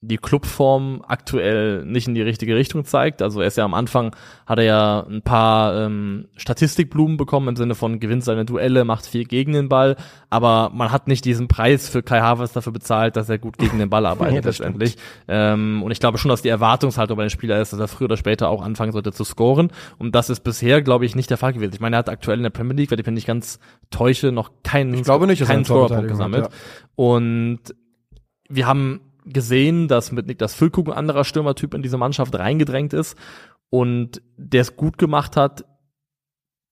Speaker 3: die Clubform aktuell nicht in die richtige Richtung zeigt. Also er ist ja am Anfang, hat er ja ein paar ähm, Statistikblumen bekommen im Sinne von gewinnt seine Duelle, macht viel gegen den Ball, aber man hat nicht diesen Preis für Kai Havertz dafür bezahlt, dass er gut gegen den Ball arbeitet
Speaker 2: Ja,
Speaker 3: letztendlich. Ähm, und ich glaube schon, dass die Erwartungshaltung bei den Spieler ist, dass er früher oder später auch anfangen sollte zu scoren. Und das ist bisher, glaube ich, nicht der Fall gewesen. Ich meine, er hat aktuell in der Premier League, wenn ich mich nicht ganz täusche, noch keinen,
Speaker 2: Ich glaube nicht, dass
Speaker 3: keinen
Speaker 2: eine
Speaker 3: Scorerpunkt gesammelt.
Speaker 2: hat,
Speaker 3: Und wir haben gesehen, dass mit Niklas Füllkrug ein anderer Stürmertyp in diese Mannschaft reingedrängt ist und der es gut gemacht hat,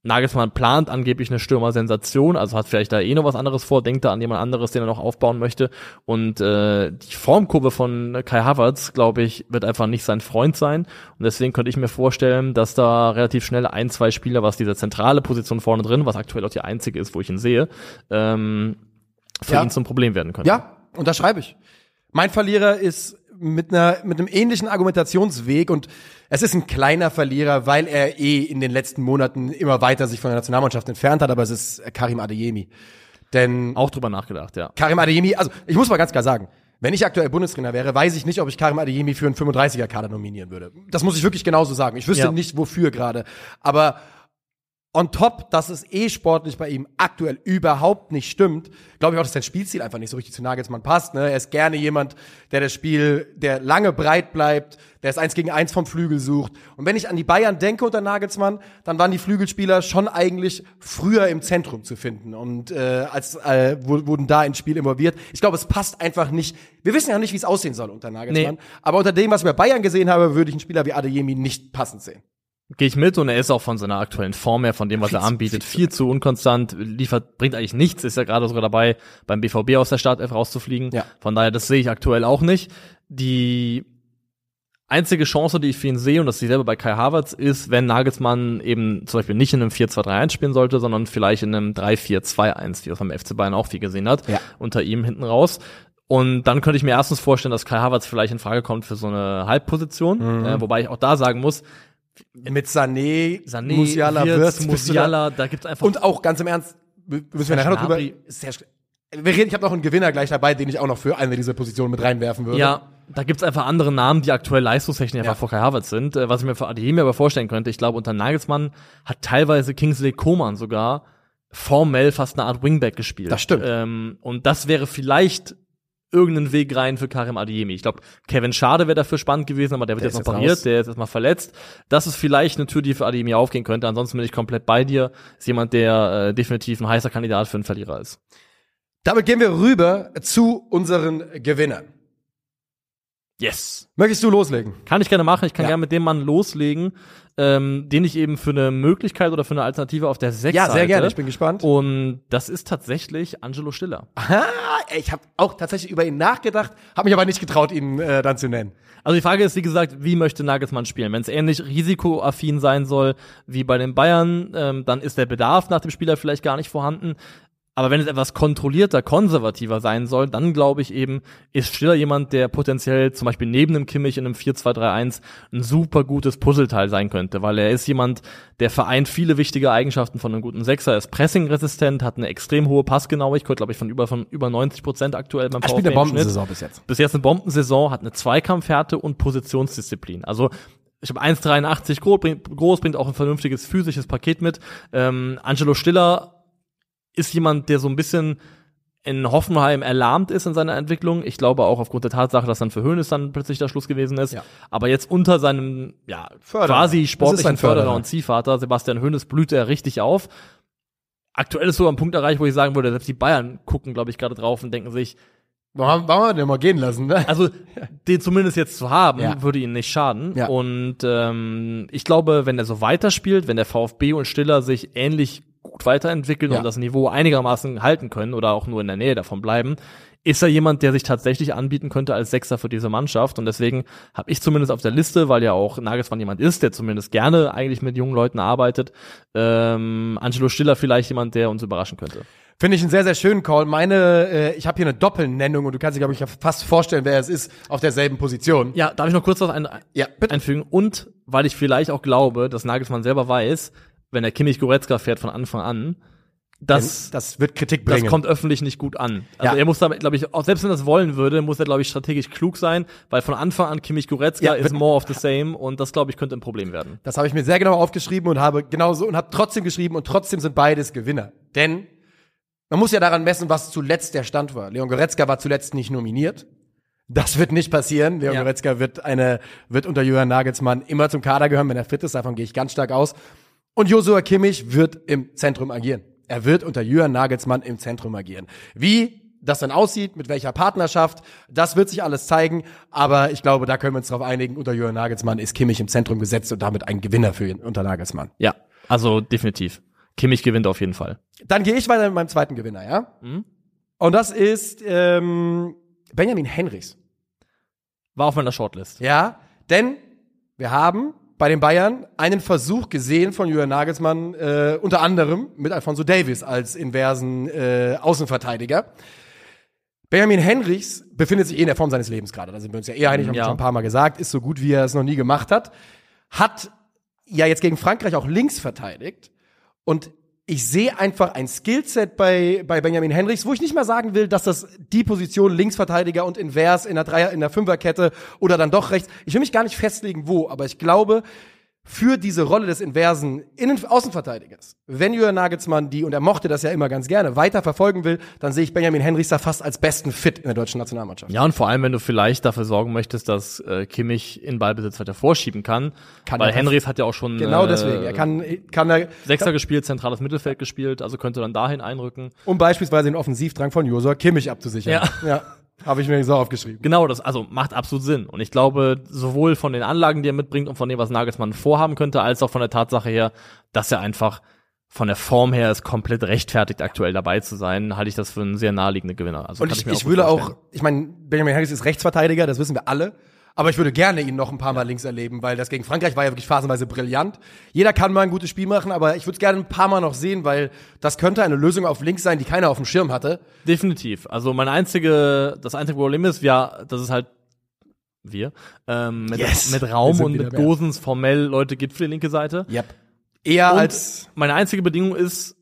Speaker 3: Nagelsmann plant angeblich eine Stürmer-Sensation, also hat vielleicht da eh noch was anderes vor, denkt da an jemand anderes, den er noch aufbauen möchte. Und äh, die Formkurve von Kai Havertz, glaube ich, wird einfach nicht sein Freund sein. Und deswegen könnte ich mir vorstellen, dass da relativ schnell ein, zwei Spieler, was diese zentrale Position vorne drin, was aktuell auch die einzige ist, wo ich ihn sehe, ähm, für
Speaker 2: Ja.
Speaker 3: ihn zum Problem werden könnte.
Speaker 2: Ja, unterschreibe ich. Mein Verlierer ist mit einer mit einem ähnlichen Argumentationsweg und es ist ein kleiner Verlierer, weil er eh in den letzten Monaten immer weiter sich von der Nationalmannschaft entfernt hat, aber es ist Karim Adeyemi. Denn
Speaker 3: Auch drüber nachgedacht, ja.
Speaker 2: Karim Adeyemi, also ich muss mal ganz klar sagen, wenn ich aktuell Bundestrainer wäre, weiß ich nicht, ob ich Karim Adeyemi für einen 35er Kader nominieren würde. Das muss ich wirklich genauso sagen. Ich wüsste
Speaker 3: Ja.
Speaker 2: nicht wofür gerade, aber on top, dass es eh sportlich bei ihm aktuell überhaupt nicht stimmt, glaube ich auch, dass sein Spielstil einfach nicht so richtig zu Nagelsmann passt. Ne? Er ist gerne jemand, der das Spiel, der lange breit bleibt, der es eins gegen eins vom Flügel sucht. Und wenn ich an die Bayern denke unter Nagelsmann, dann waren die Flügelspieler schon eigentlich früher im Zentrum zu finden und äh, als äh, wu- wurden da ins Spiel involviert. Ich glaube, es passt einfach nicht. Wir wissen ja nicht, wie es aussehen soll unter Nagelsmann.
Speaker 3: Nee.
Speaker 2: Aber unter dem, was wir bei Bayern gesehen haben, würde ich einen Spieler wie Adeyemi nicht passend sehen.
Speaker 3: Gehe ich mit und er ist auch von seiner aktuellen Form her, von dem, was er anbietet,
Speaker 2: viel zu-
Speaker 3: unkonstant, liefert, bringt eigentlich nichts, ist ja gerade sogar dabei, beim BVB aus der Startelf rauszufliegen.
Speaker 2: Ja.
Speaker 3: Von daher, das sehe ich aktuell auch nicht. Die einzige Chance, die ich für ihn sehe, und das ich selber bei Kai Havertz, ist, wenn Nagelsmann eben zum Beispiel nicht in einem 4-2-3-1 spielen sollte, sondern vielleicht in einem 3-4-2-1, wie das beim FC Bayern auch viel gesehen hat,
Speaker 2: Ja.
Speaker 3: unter ihm hinten raus. Und dann könnte ich mir erstens vorstellen, dass Kai Havertz vielleicht in Frage kommt für so eine Halbposition,
Speaker 2: Mhm.
Speaker 3: äh, wobei ich auch da sagen muss,
Speaker 2: Mit Sané,
Speaker 3: Sané,
Speaker 2: Musiala,
Speaker 3: Wirtz,
Speaker 2: Wirtz, du da-
Speaker 3: Musiala, da gibt's einfach
Speaker 2: Und auch ganz im Ernst, müssen wir nachher noch drüber. Wir reden, ich habe noch einen Gewinner gleich dabei, den ich auch noch für eine dieser Positionen mit reinwerfen würde.
Speaker 3: Ja, da gibt's einfach andere Namen, die aktuell leistungstechnisch einfach
Speaker 2: Ja.
Speaker 3: vor Kai Havertz sind. Äh, Was ich mir für Adeyemi aber vorstellen könnte, ich glaube, unter Nagelsmann hat teilweise Kingsley Coman sogar formell fast eine Art Wingback gespielt.
Speaker 2: Das stimmt.
Speaker 3: Ähm, und das wäre vielleicht irgendeinen Weg rein für Karim Adeyemi. Ich glaube, Kevin Schade wäre dafür spannend gewesen, aber der wird
Speaker 2: Der
Speaker 3: jetzt noch
Speaker 2: jetzt
Speaker 3: pariert,
Speaker 2: raus.
Speaker 3: der ist erstmal verletzt. Das ist vielleicht eine Tür, die für Adeyemi aufgehen könnte. Ansonsten bin ich komplett bei dir. Ist jemand, der äh, definitiv ein heißer Kandidat für einen Verlierer ist.
Speaker 2: Damit gehen wir rüber zu unseren Gewinnern.
Speaker 3: Yes.
Speaker 2: Möchtest du loslegen?
Speaker 3: Kann ich gerne machen. Ich kann
Speaker 2: Ja.
Speaker 3: gerne mit dem Mann loslegen, ähm, den ich eben für eine Möglichkeit oder für eine Alternative auf der 6
Speaker 2: Ja, sehr gerne. Ich bin gespannt.
Speaker 3: Und das ist tatsächlich Angelo Stiller.
Speaker 2: Aha, ich habe auch tatsächlich über ihn nachgedacht, habe mich aber nicht getraut, ihn äh, dann zu nennen.
Speaker 3: Also die Frage ist, wie gesagt, wie möchte Nagelsmann spielen? Wenn es ähnlich risikoaffin sein soll wie bei den Bayern, ähm, dann ist der Bedarf nach dem Spieler vielleicht gar nicht vorhanden. Aber wenn es etwas kontrollierter, konservativer sein soll, dann glaube ich eben, ist Stiller jemand, der potenziell zum Beispiel neben dem Kimmich in einem 4-2-3-1 ein super gutes Puzzleteil sein könnte, weil er ist jemand, der vereint viele wichtige Eigenschaften von einem guten Sechser, er ist pressingresistent, hat eine extrem hohe Passgenauigkeit, glaube ich, von über, von über 90 Prozent aktuell beim
Speaker 2: Er spielt eine Bombensaison bis jetzt.
Speaker 3: bis jetzt eine Bombensaison, hat eine Zweikampfhärte und Positionsdisziplin. Also ich habe 1,83 groß, bringt, groß, bringt auch ein vernünftiges physisches Paket mit. Ähm, Angelo Stiller ist jemand, der so ein bisschen in Hoffenheim erlahmt ist in seiner Entwicklung. Ich glaube auch aufgrund der Tatsache, dass dann für Hoeneß dann plötzlich der Schluss gewesen ist.
Speaker 2: Ja.
Speaker 3: Aber jetzt unter seinem ja,
Speaker 2: Förderer.
Speaker 3: quasi sportlichen Förderer.
Speaker 2: Förderer.
Speaker 3: und Ziehvater Sebastian Hoeneß blüht er richtig auf. Aktuell ist so ein Punkt erreicht, wo ich sagen würde, selbst die Bayern gucken, glaube ich, gerade drauf und denken sich,
Speaker 2: Warum warum wir den mal gehen lassen, ne?
Speaker 3: also den zumindest jetzt zu haben,
Speaker 2: Ja.
Speaker 3: würde ihnen nicht schaden.
Speaker 2: Ja.
Speaker 3: Und ähm, ich glaube, wenn er so weiterspielt, wenn der VfB und Stiller sich ähnlich gut weiterentwickeln
Speaker 2: Ja.
Speaker 3: und das Niveau einigermaßen halten können oder auch nur in der Nähe davon bleiben, ist er jemand, der sich tatsächlich anbieten könnte als Sechser für diese Mannschaft. Und deswegen habe ich zumindest auf der Liste, weil ja auch Nagelsmann jemand ist, der zumindest gerne eigentlich mit jungen Leuten arbeitet, ähm, Angelo Stiller vielleicht jemand, der uns überraschen könnte.
Speaker 2: Finde ich einen sehr, sehr schönen Call. Meine, äh, ich habe hier eine Doppelnennung und du kannst dir, glaube ich, fast vorstellen, wer es ist, auf derselben Position.
Speaker 3: Ja, darf ich noch kurz was ein,
Speaker 2: Ja, bitte.
Speaker 3: einfügen? Und weil ich vielleicht auch glaube, dass Nagelsmann selber weiß, wenn er Kimmich Goretzka fährt von Anfang an, das,
Speaker 2: das wird Kritik
Speaker 3: das
Speaker 2: bringen.
Speaker 3: kommt öffentlich nicht gut an. Also
Speaker 2: Ja.
Speaker 3: er muss damit, glaube ich, auch selbst wenn er das wollen würde, muss er, glaube ich, strategisch klug sein, weil von Anfang an Kimmich Goretzka
Speaker 2: Ja,
Speaker 3: ist more of the same und das, glaube ich, könnte ein Problem werden.
Speaker 2: Das habe ich mir sehr genau aufgeschrieben und habe genauso und habe trotzdem geschrieben und trotzdem sind beides Gewinner. Denn man muss ja daran messen, was zuletzt der Stand war. Leon Goretzka war zuletzt nicht nominiert. Das wird nicht passieren. Leon
Speaker 3: Ja.
Speaker 2: Goretzka wird eine, wird unter Jürgen Nagelsmann immer zum Kader gehören, wenn er fit ist. Davon gehe ich ganz stark aus. Und Josua Kimmich wird im Zentrum agieren. Er wird unter Jürgen Nagelsmann im Zentrum agieren. Wie das dann aussieht, mit welcher Partnerschaft, das wird sich alles zeigen. Aber ich glaube, da können wir uns darauf einigen. Unter Jürgen Nagelsmann ist Kimmich im Zentrum gesetzt und damit ein Gewinner für ihn unter Nagelsmann.
Speaker 3: Ja, also definitiv. Kimmich gewinnt auf jeden Fall.
Speaker 2: Dann gehe ich weiter mit meinem zweiten Gewinner, ja?
Speaker 3: Mhm.
Speaker 2: Und das ist ähm, Benjamin Henrichs.
Speaker 3: War auf meiner Shortlist.
Speaker 2: Ja, denn wir haben bei den Bayern einen Versuch gesehen von Julian Nagelsmann, äh, unter anderem mit Alfonso Davis als inversen äh, Außenverteidiger. Benjamin Henrichs befindet sich eh in der Form seines Lebens gerade. Da sind wir uns ja eher einig, haben wir
Speaker 3: Ja.
Speaker 2: schon ein paar Mal gesagt. Ist so gut, wie er es noch nie gemacht hat. Hat ja jetzt gegen Frankreich auch links verteidigt. Und ich sehe einfach ein Skillset bei, bei Benjamin Henrichs, wo ich nicht mal sagen will, dass das die Position Linksverteidiger und invers in der Dreier, in der Fünferkette oder dann doch rechts. Ich will mich gar nicht festlegen, wo, aber ich glaube, für diese Rolle des inversen Innen Außenverteidigers, wenn Jürgen Nagelsmann die, und er mochte das ja immer ganz gerne, weiter verfolgen will, dann sehe ich Benjamin Henrichs da fast als besten Fit in der deutschen Nationalmannschaft.
Speaker 3: Ja, und vor allem, wenn du vielleicht dafür sorgen möchtest, dass äh, Kimmich in Ballbesitz weiter vorschieben kann.
Speaker 2: Kann
Speaker 3: weil Henrys hat ja auch schon
Speaker 2: Genau
Speaker 3: äh,
Speaker 2: deswegen. Er kann, kann er,
Speaker 3: Sechser gespielt, zentrales Mittelfeld gespielt, also könnte dann dahin einrücken.
Speaker 2: um beispielsweise den Offensivdrang von Josua Kimmich abzusichern.
Speaker 3: Ja.
Speaker 2: ja. Habe ich mir so aufgeschrieben.
Speaker 3: Genau, das also macht absolut Sinn. Und ich glaube, sowohl von den Anlagen, die er mitbringt und von dem, was Nagelsmann vorhaben könnte, als auch von der Tatsache her, dass er einfach von der Form her es komplett rechtfertigt, aktuell dabei zu sein, halte ich das für einen sehr naheliegenden Gewinner. Also
Speaker 2: Und
Speaker 3: kann
Speaker 2: ich,
Speaker 3: mir
Speaker 2: ich
Speaker 3: gut
Speaker 2: würde auch, ich meine, Benjamin Harris ist Rechtsverteidiger, das wissen wir alle. Aber ich würde gerne ihn noch ein paar Mal links erleben, weil das gegen Frankreich war ja wirklich phasenweise brillant. Jeder kann mal ein gutes Spiel machen, aber ich würde es gerne ein paar Mal noch sehen, weil das könnte eine Lösung auf links sein, die keiner auf dem Schirm hatte.
Speaker 3: Definitiv. Also mein einzige, das einzige Problem ist, ja, das ist halt wir, ähm, mit,
Speaker 2: Yes.
Speaker 3: mit Raum und mit. Gosens formell Leute gibt für die linke Seite.
Speaker 2: Yep. Eher
Speaker 3: Und
Speaker 2: als
Speaker 3: meine einzige Bedingung ist,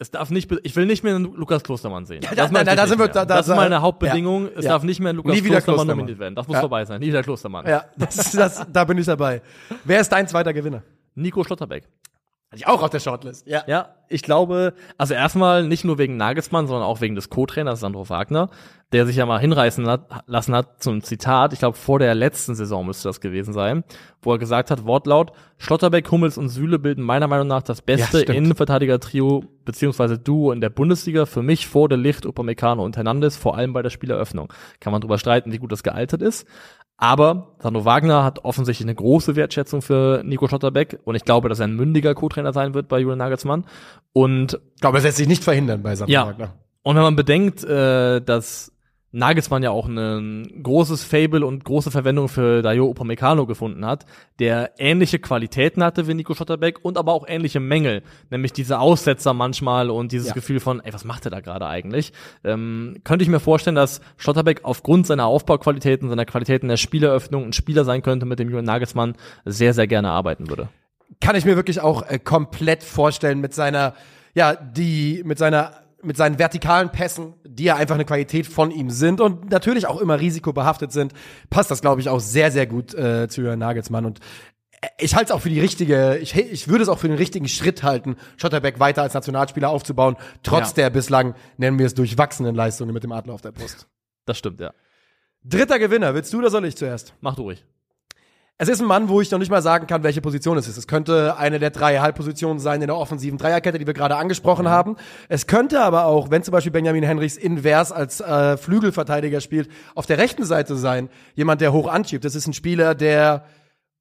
Speaker 3: es darf nicht, ich will nicht mehr einen Lukas Klostermann sehen.
Speaker 2: da-
Speaker 3: Das
Speaker 2: da-
Speaker 3: möchte
Speaker 2: da
Speaker 3: ich nicht
Speaker 2: sind wir-
Speaker 3: mehr.
Speaker 2: da- da-
Speaker 3: das ist meine Hauptbedingung.
Speaker 2: ja,
Speaker 3: Es
Speaker 2: ja.
Speaker 3: darf nicht mehr Lukas
Speaker 2: Nie wieder
Speaker 3: Klostermann
Speaker 2: Klostermann.
Speaker 3: nominiert werden. Das muss vorbei sein. Nie wieder Klostermann.
Speaker 2: ja, das, das, da bin ich dabei. Wer ist dein zweiter Gewinner?
Speaker 3: Nico Schlotterbeck.
Speaker 2: Hatte ich auch auf der Shortlist. Ja.
Speaker 3: Ja, ich glaube, also erstmal nicht nur wegen Nagelsmann, sondern auch wegen des Co-Trainers Sandro Wagner, der sich ja mal hinreißen hat, lassen hat zum Zitat, ich glaube vor der letzten Saison müsste das gewesen sein, wo er gesagt hat, Wortlaut, Schlotterbeck, Hummels und Süle bilden meiner Meinung nach das beste
Speaker 2: Ja.
Speaker 3: Innenverteidiger-Trio beziehungsweise Duo in der Bundesliga, für mich vor der Licht, Upamecano und Hernandez, vor allem bei der Spieleröffnung. Kann man drüber streiten, wie gut das gealtert ist. Aber Sandro Wagner hat offensichtlich eine große Wertschätzung für Nico Schlotterbeck und ich glaube, dass er ein mündiger Co-Trainer sein wird bei Julian Nagelsmann. Und
Speaker 2: Ich glaube, es lässt sich nicht verhindern bei Sandro
Speaker 3: ja,
Speaker 2: Wagner.
Speaker 3: und wenn man bedenkt, äh, dass Nagelsmann ja auch ein großes Fable und große Verwendung für Dayo Upamecano gefunden hat, der ähnliche Qualitäten hatte wie Nico Schotterbeck und aber auch ähnliche Mängel, nämlich diese Aussetzer manchmal und dieses
Speaker 2: Ja.
Speaker 3: Gefühl von, ey, was macht er da gerade eigentlich? Ähm, könnte ich mir vorstellen, dass Schotterbeck aufgrund seiner Aufbauqualitäten, seiner Qualitäten der Spieleröffnung ein Spieler sein könnte, mit dem Julian Nagelsmann sehr, sehr gerne arbeiten würde.
Speaker 2: kann ich mir wirklich auch äh, komplett vorstellen mit seiner, ja, die, mit seiner, mit seinen vertikalen Pässen, die ja einfach eine Qualität von ihm sind und natürlich auch immer risikobehaftet sind, passt das, glaube ich, auch sehr, sehr gut äh, zu Jürgen Nagelsmann und äh, ich halte es auch für die richtige, ich, ich würde es auch für den richtigen Schritt halten, Schotterbeck weiter als Nationalspieler aufzubauen, trotz
Speaker 3: Ja.
Speaker 2: der bislang, nennen wir es, durchwachsenen Leistungen mit dem Adler auf der Brust.
Speaker 3: Das stimmt, ja.
Speaker 2: Dritter Gewinner, willst du oder soll ich zuerst?
Speaker 3: Mach du ruhig.
Speaker 2: Es ist ein Mann, wo ich noch nicht mal sagen kann, welche Position es ist. Es könnte eine der drei Halbpositionen sein in der offensiven Dreierkette, die wir gerade angesprochen haben. Es könnte aber auch, wenn zum Beispiel Benjamin Henrichs invers als äh, Flügelverteidiger spielt, auf der rechten Seite sein. Jemand, der hoch anschiebt. Das ist ein Spieler, der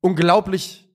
Speaker 2: unglaublich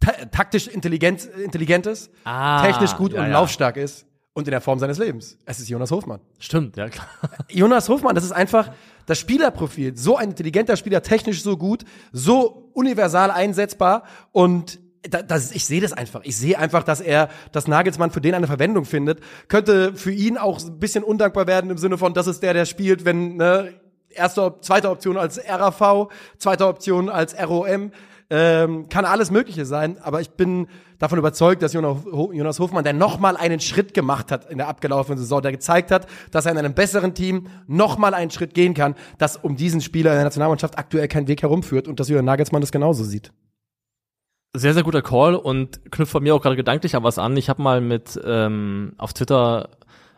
Speaker 2: ta taktisch intelligent, intelligent ist,
Speaker 3: Ah,
Speaker 2: technisch gut
Speaker 3: ja,
Speaker 2: und
Speaker 3: ja.
Speaker 2: laufstark ist und in der Form seines Lebens. Es ist Jonas Hofmann.
Speaker 3: Stimmt, ja klar.
Speaker 2: Jonas Hofmann, das ist einfach das Spielerprofil. So ein intelligenter Spieler, technisch so gut, so universal einsetzbar und da, das, ich sehe das einfach. Ich sehe einfach, dass er, dass Nagelsmann für den eine Verwendung findet. Könnte für ihn auch ein bisschen undankbar werden im Sinne von, das ist der, der spielt, wenn, ne, erste, zweite Option als RAV, zweite Option als ROM. Ähm, kann alles Mögliche sein, aber ich bin davon überzeugt, dass Jonas Ho- Jonas Hofmann, der nochmal einen Schritt gemacht hat in der abgelaufenen Saison, der gezeigt hat, dass er in einem besseren Team nochmal einen Schritt gehen kann, dass um diesen Spieler in der Nationalmannschaft aktuell kein Weg herumführt und dass Jürgen Nagelsmann das genauso sieht.
Speaker 3: Sehr, sehr guter Call und knüpft bei mir auch gerade gedanklich an was an. Ich habe mal mit ähm, auf Twitter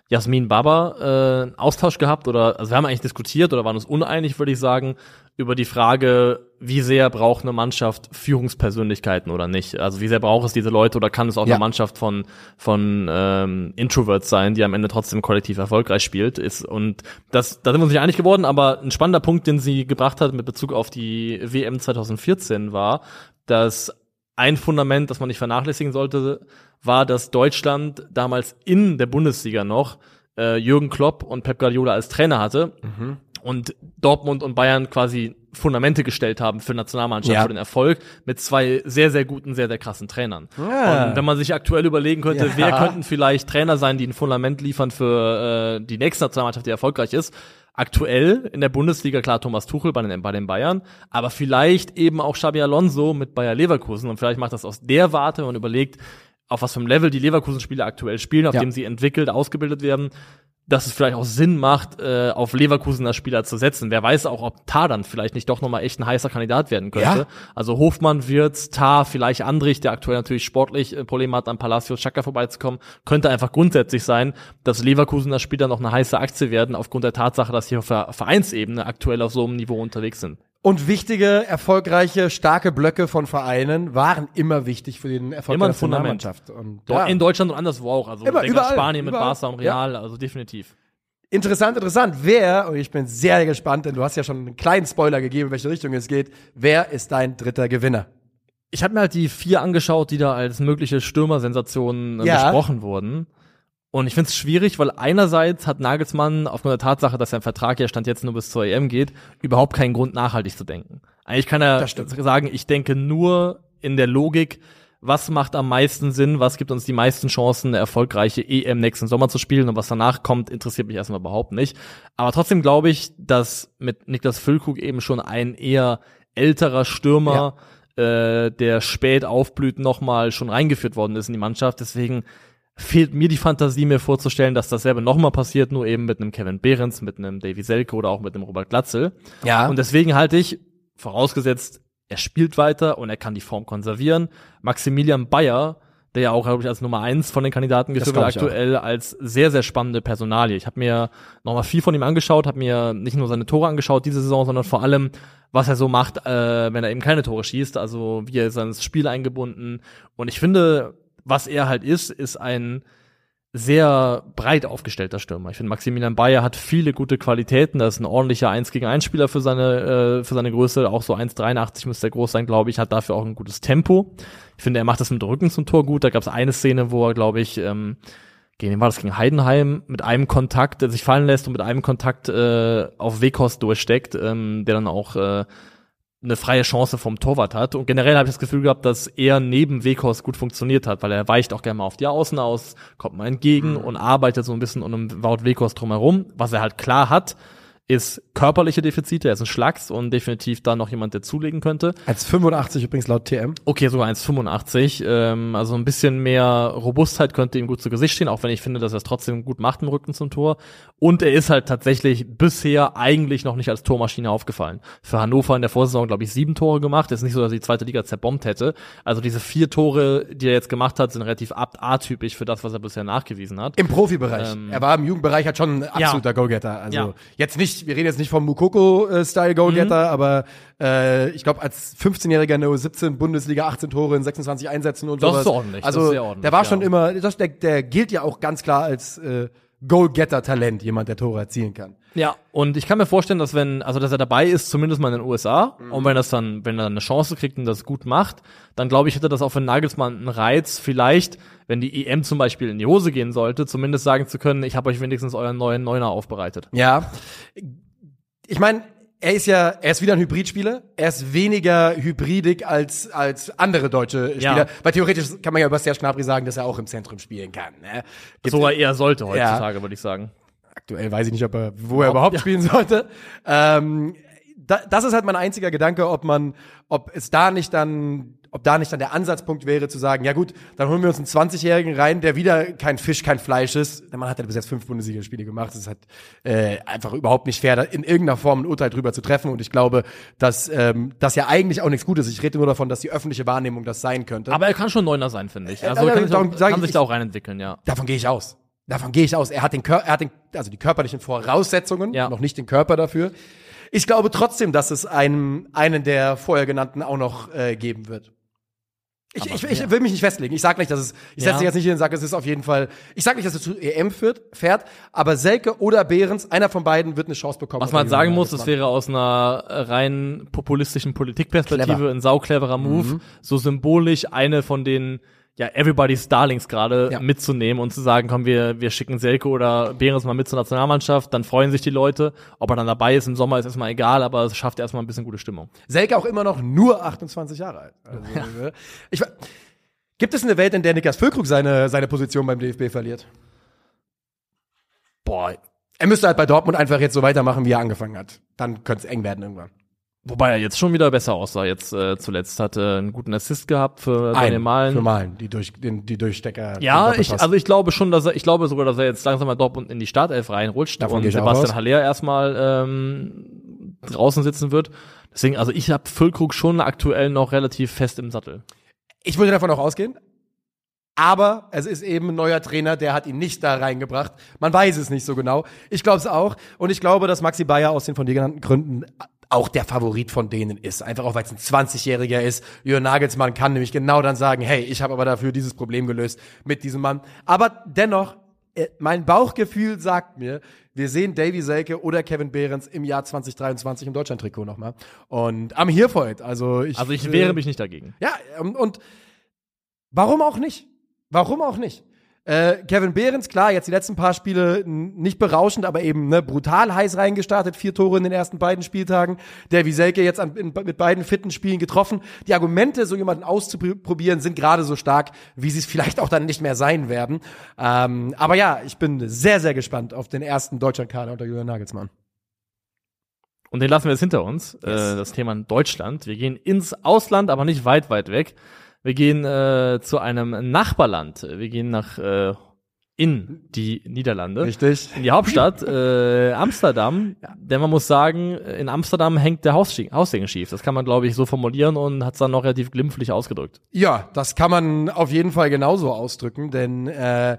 Speaker 3: Jasmin Baba äh, einen Austausch gehabt oder also wir haben eigentlich diskutiert oder waren uns uneinig, würde ich sagen, über die Frage, wie sehr braucht eine Mannschaft Führungspersönlichkeiten oder nicht. Also wie sehr braucht es diese Leute oder kann es auch
Speaker 2: Ja.
Speaker 3: eine Mannschaft von von ähm, Introverts sein, die am Ende trotzdem kollektiv erfolgreich spielt. Ist und das da sind wir uns nicht einig geworden, aber ein spannender Punkt, den sie gebracht hat mit Bezug auf die WM 2014 war, dass ein Fundament, das man nicht vernachlässigen sollte, war, dass Deutschland damals in der Bundesliga noch äh, Jürgen Klopp und Pep Guardiola als Trainer hatte
Speaker 2: Mhm.
Speaker 3: und Dortmund und Bayern quasi Fundamente gestellt haben für Nationalmannschaft,
Speaker 2: Ja.
Speaker 3: für den Erfolg mit zwei sehr, sehr guten, sehr, sehr krassen Trainern.
Speaker 2: Ja.
Speaker 3: Und wenn man sich aktuell überlegen könnte,
Speaker 2: Ja.
Speaker 3: wer könnten vielleicht Trainer sein, die ein Fundament liefern für äh, die nächste Nationalmannschaft, die erfolgreich ist, aktuell in der Bundesliga, klar, Thomas Tuchel bei den, bei den Bayern, aber vielleicht eben auch Xabi Alonso mit Bayer Leverkusen und vielleicht macht das aus der Warte und überlegt, auf was für einem Level die Leverkusen-Spieler aktuell spielen, auf
Speaker 2: Ja.
Speaker 3: dem sie entwickelt, ausgebildet werden, dass es vielleicht auch Sinn macht, äh, auf Leverkusener Spieler zu setzen. Wer weiß auch, ob Tar dann vielleicht nicht doch nochmal echt ein heißer Kandidat werden könnte.
Speaker 2: Ja.
Speaker 3: Also Hofmann, Wirtz, Tar, vielleicht Andrich, der aktuell natürlich sportlich äh, Probleme hat, an Palacios Chaka vorbeizukommen, könnte einfach grundsätzlich sein, dass Leverkusener Spieler noch eine heiße Aktie werden, aufgrund der Tatsache, dass sie auf der Vereinsebene aktuell auf so einem Niveau unterwegs sind.
Speaker 2: Und wichtige, erfolgreiche, starke Blöcke von Vereinen waren immer wichtig für den Erfolg
Speaker 3: Immer
Speaker 2: der
Speaker 3: Fundament.
Speaker 2: Nationalmannschaft. Und, ja.
Speaker 3: In Deutschland und anderswo auch. Also
Speaker 2: Immer,
Speaker 3: ich denke an
Speaker 2: überall,
Speaker 3: Spanien mit
Speaker 2: überall.
Speaker 3: Barca und Real, also definitiv.
Speaker 2: Interessant, interessant. Wer, und ich bin sehr gespannt, denn du hast ja schon einen kleinen Spoiler gegeben, in welche Richtung es geht. Wer ist dein dritter Gewinner?
Speaker 3: Ich habe mir halt die vier angeschaut, die da als mögliche Stürmersensationen äh,
Speaker 2: Ja.
Speaker 3: besprochen wurden. Und ich finde es schwierig, weil einerseits hat Nagelsmann aufgrund der Tatsache, dass sein Vertrag ja Stand jetzt nur bis zur EM geht, überhaupt keinen Grund, nachhaltig zu denken. Eigentlich kann er sagen, ich denke nur in der Logik, was macht am meisten Sinn, was gibt uns die meisten Chancen, eine erfolgreiche EM nächsten Sommer zu spielen und was danach kommt, interessiert mich erstmal überhaupt nicht. Aber trotzdem glaube ich, dass mit Niklas Füllkrug eben schon ein eher älterer Stürmer, äh, der spät aufblüht, nochmal schon reingeführt worden ist in die Mannschaft. Deswegen fehlt mir die Fantasie, mir vorzustellen, dass dasselbe nochmal passiert, nur eben mit einem Kevin Behrens, mit einem Davy Selke oder auch mit einem Robert Glatzel.
Speaker 2: Ja.
Speaker 3: Und deswegen halte ich, vorausgesetzt, er spielt weiter und er kann die Form konservieren, Maximilian Bayer, der ja auch, glaube ich, als Nummer eins von den Kandidaten geführt wird,
Speaker 2: ich auch.
Speaker 3: aktuell als sehr, sehr spannende Personalie. Ich habe mir nochmal viel von ihm angeschaut, habe mir nicht nur seine Tore angeschaut diese Saison, sondern vor allem, was er so macht, äh, wenn er eben keine Tore schießt, also wie er ist ins Spiel eingebunden. Und ich finde, was er halt ist, ist ein sehr breit aufgestellter Stürmer. Ich finde, Maximilian Bayer hat viele gute Qualitäten. Das ist ein ordentlicher 1 gegen 1 Spieler für seine, äh, für seine Größe. Auch so 1,83 müsste er groß sein, glaube ich. Hat dafür auch ein gutes Tempo. Ich finde, er macht das mit Rücken zum Tor gut. Da gab es eine Szene, wo er, glaube ich, ähm, gegen war das gegen Heidenheim mit einem Kontakt äh, sich fallen lässt und mit einem Kontakt äh, auf Weghorst durchsteckt, ähm, der dann auch äh, eine freie Chance vom Torwart hat. Und generell habe ich das Gefühl gehabt, dass er neben Weghorst gut funktioniert hat, weil er weicht auch gerne mal auf die Außen aus, kommt mal entgegen und arbeitet so ein bisschen um Wout Weghorst drumherum. Was er halt klar hat, ist körperliche Defizite. Er ist ein Schlacks und definitiv da noch jemand, der zulegen könnte.
Speaker 2: Als 85 übrigens laut TM.
Speaker 3: Okay, sogar 1,85. Ähm, also ein bisschen mehr Robustheit könnte ihm gut zu Gesicht stehen, auch wenn ich finde, dass er es trotzdem gut macht im Rücken zum Tor. Und er ist halt tatsächlich bisher eigentlich noch nicht als Tormaschine aufgefallen. Für Hannover in der Vorsaison, glaube ich, sieben Tore gemacht. Ist nicht so, dass er die zweite Liga zerbombt hätte. Also diese vier Tore, die er jetzt gemacht hat, sind relativ atypisch für das, was er bisher nachgewiesen hat.
Speaker 2: Im Profibereich.
Speaker 3: Ähm,
Speaker 2: er war im Jugendbereich halt schon ein absoluter Go-Getter. Also
Speaker 3: Ja.
Speaker 2: jetzt nicht, wir reden jetzt nicht vom Mukoko-Style
Speaker 3: Mhm.
Speaker 2: Aber äh, ich glaube, als 15-Jähriger in der U17 Bundesliga 18 Tore in 26 Einsätzen und
Speaker 3: Das
Speaker 2: sowas.
Speaker 3: ist ordentlich, das
Speaker 2: Also
Speaker 3: ist sehr ordentlich,
Speaker 2: der war
Speaker 3: ja.
Speaker 2: schon immer, das, der, der gilt ja auch ganz klar als äh, Goal-Getter-Talent, jemand, der Tore erzielen kann.
Speaker 3: Ja, und ich kann mir vorstellen, dass wenn, also dass er dabei ist, zumindest mal in den USA, und wenn das dann, wenn er eine Chance kriegt und das gut macht, dann glaube ich, hätte das auch für Nagelsmann einen Reiz, vielleicht, wenn die EM zum Beispiel in die Hose gehen sollte, zumindest sagen zu können, ich habe euch wenigstens euren neuen Neuner aufbereitet.
Speaker 2: Ja. Ich meine, er ist ja, er ist wieder ein Hybridspieler. Er ist weniger hybridig als, als andere deutsche Spieler.
Speaker 3: Ja.
Speaker 2: Weil theoretisch kann man ja über Serge Gnabry sagen, dass er auch im Zentrum spielen kann. Ne?
Speaker 3: Sogar eher sollte heutzutage, würde ich sagen.
Speaker 2: Aktuell weiß ich nicht, ob er, wo er überhaupt
Speaker 3: ja.
Speaker 2: spielen sollte. Ähm, da, das ist halt mein einziger Gedanke, ob man, ob es da nicht dann, ob da nicht dann der Ansatzpunkt wäre zu sagen, ja gut, dann holen wir uns einen 20-Jährigen rein, der wieder kein Fisch, kein Fleisch ist. Der Mann hat ja bis jetzt fünf Bundesligaspiele gemacht. Das ist halt äh, einfach überhaupt nicht fair, da in irgendeiner Form ein Urteil drüber zu treffen. Und ich glaube, dass ähm, das ja eigentlich auch nichts Gutes ist. Ich rede nur davon, dass die öffentliche Wahrnehmung das sein könnte.
Speaker 3: Aber er kann schon Neuner sein, finde ich.
Speaker 2: Äh,
Speaker 3: Also
Speaker 2: äh,
Speaker 3: er kann, sich,
Speaker 2: darum
Speaker 3: auch, kann
Speaker 2: ich-
Speaker 3: sich da auch reinentwickeln, ja.
Speaker 2: Davon gehe ich aus. Davon gehe ich aus. Er hat den, Kör er hat den, also die körperlichen Voraussetzungen,
Speaker 3: Ja.
Speaker 2: noch nicht den Körper dafür. Ich glaube trotzdem, dass es einem, einen der vorher genannten auch noch äh, geben wird. Ich, ich, ich will mich nicht festlegen. Ich sag nicht, dass es, ich setze
Speaker 3: Ja.
Speaker 2: dich jetzt nicht hin und sage, es ist auf jeden Fall, ich sag nicht, dass es zu EM führt, fährt, aber Selke oder Behrens, einer von beiden wird eine Chance bekommen.
Speaker 3: Was man halt sagen muss, das
Speaker 2: wäre
Speaker 3: aus einer rein populistischen Politikperspektive
Speaker 2: Clever.
Speaker 3: ein saucleverer Move, so symbolisch eine von den ja, Everybody's Darlings gerade
Speaker 2: Ja.
Speaker 3: mitzunehmen und zu sagen, komm, wir, wir schicken Selke oder Behrens mal mit zur Nationalmannschaft, dann freuen sich die Leute. Ob er dann dabei ist im Sommer, ist erstmal egal, aber es schafft erstmal ein bisschen gute Stimmung.
Speaker 2: Selke auch immer noch nur 28 Jahre alt. Also, äh, ich, gibt es eine Welt, in der Niklas Füllkrug seine, seine Position beim DFB verliert?
Speaker 3: Boah,
Speaker 2: Er müsste halt bei Dortmund einfach jetzt so weitermachen, wie er angefangen hat. Dann könnte es eng werden irgendwann.
Speaker 3: Wobei er jetzt schon wieder besser aussah. Jetzt äh, zuletzt hat er einen guten Assist gehabt für Daniel Malen.
Speaker 2: Für Malen, die, durch, den, die Durchstecker.
Speaker 3: Ja, ich, also ich glaube schon, dass er, ich glaube sogar, dass er jetzt langsam mal Dortmund in die Startelf reinrutscht
Speaker 2: Davon
Speaker 3: und Sebastian. Haller erstmal ähm, draußen sitzen wird. Deswegen, also ich habe Füllkrug schon aktuell noch relativ fest im Sattel.
Speaker 2: Ich würde davon auch ausgehen. Aber es ist eben ein neuer Trainer, der hat ihn nicht da reingebracht. Man weiß es nicht so genau. Ich glaube es auch. Und ich glaube, dass Maxi Bayer aus den von dir genannten Gründen auch der Favorit von denen ist. Einfach auch, weil es ein 20-Jähriger ist. Jürgen Nagelsmann kann nämlich genau dann sagen, hey, ich habe aber dafür dieses Problem gelöst mit diesem Mann. Aber dennoch, äh, mein Bauchgefühl sagt mir, wir sehen Davy Selke oder Kevin Behrens im Jahr 2023 im Deutschland-Trikot nochmal. Und am here for it. Also ich,
Speaker 3: Also ich
Speaker 2: äh,
Speaker 3: wehre mich nicht dagegen.
Speaker 2: ja, ähm, und warum auch nicht? Warum auch nicht? Äh, Kevin Behrens, klar, jetzt die letzten paar Spiele nicht berauschend, aber eben ne, brutal heiß reingestartet. Vier Tore in den ersten beiden Spieltagen. Der Wieselke jetzt an, in, mit beiden fitten Spielen getroffen. Die Argumente, so jemanden auszuprobieren, sind gerade so stark, wie sie es vielleicht auch dann nicht mehr sein werden. Ähm, aber ja, ich bin sehr, sehr gespannt auf den ersten Deutschlandkader unter Julian Nagelsmann.
Speaker 3: Und den lassen wir jetzt hinter uns. Äh, das Thema Deutschland. Wir gehen ins Ausland, aber nicht weit, weit weg. Wir gehen äh, zu einem Nachbarland. Wir gehen nach äh, in die Niederlande.
Speaker 2: Richtig.
Speaker 3: In die Hauptstadt, äh, Amsterdam. Denn man muss sagen, in Amsterdam hängt der Haussegen schief. Das kann man, glaube ich, so formulieren und hat es dann noch relativ glimpflich ausgedrückt.
Speaker 2: Ja, das kann man auf jeden Fall genauso ausdrücken, denn äh,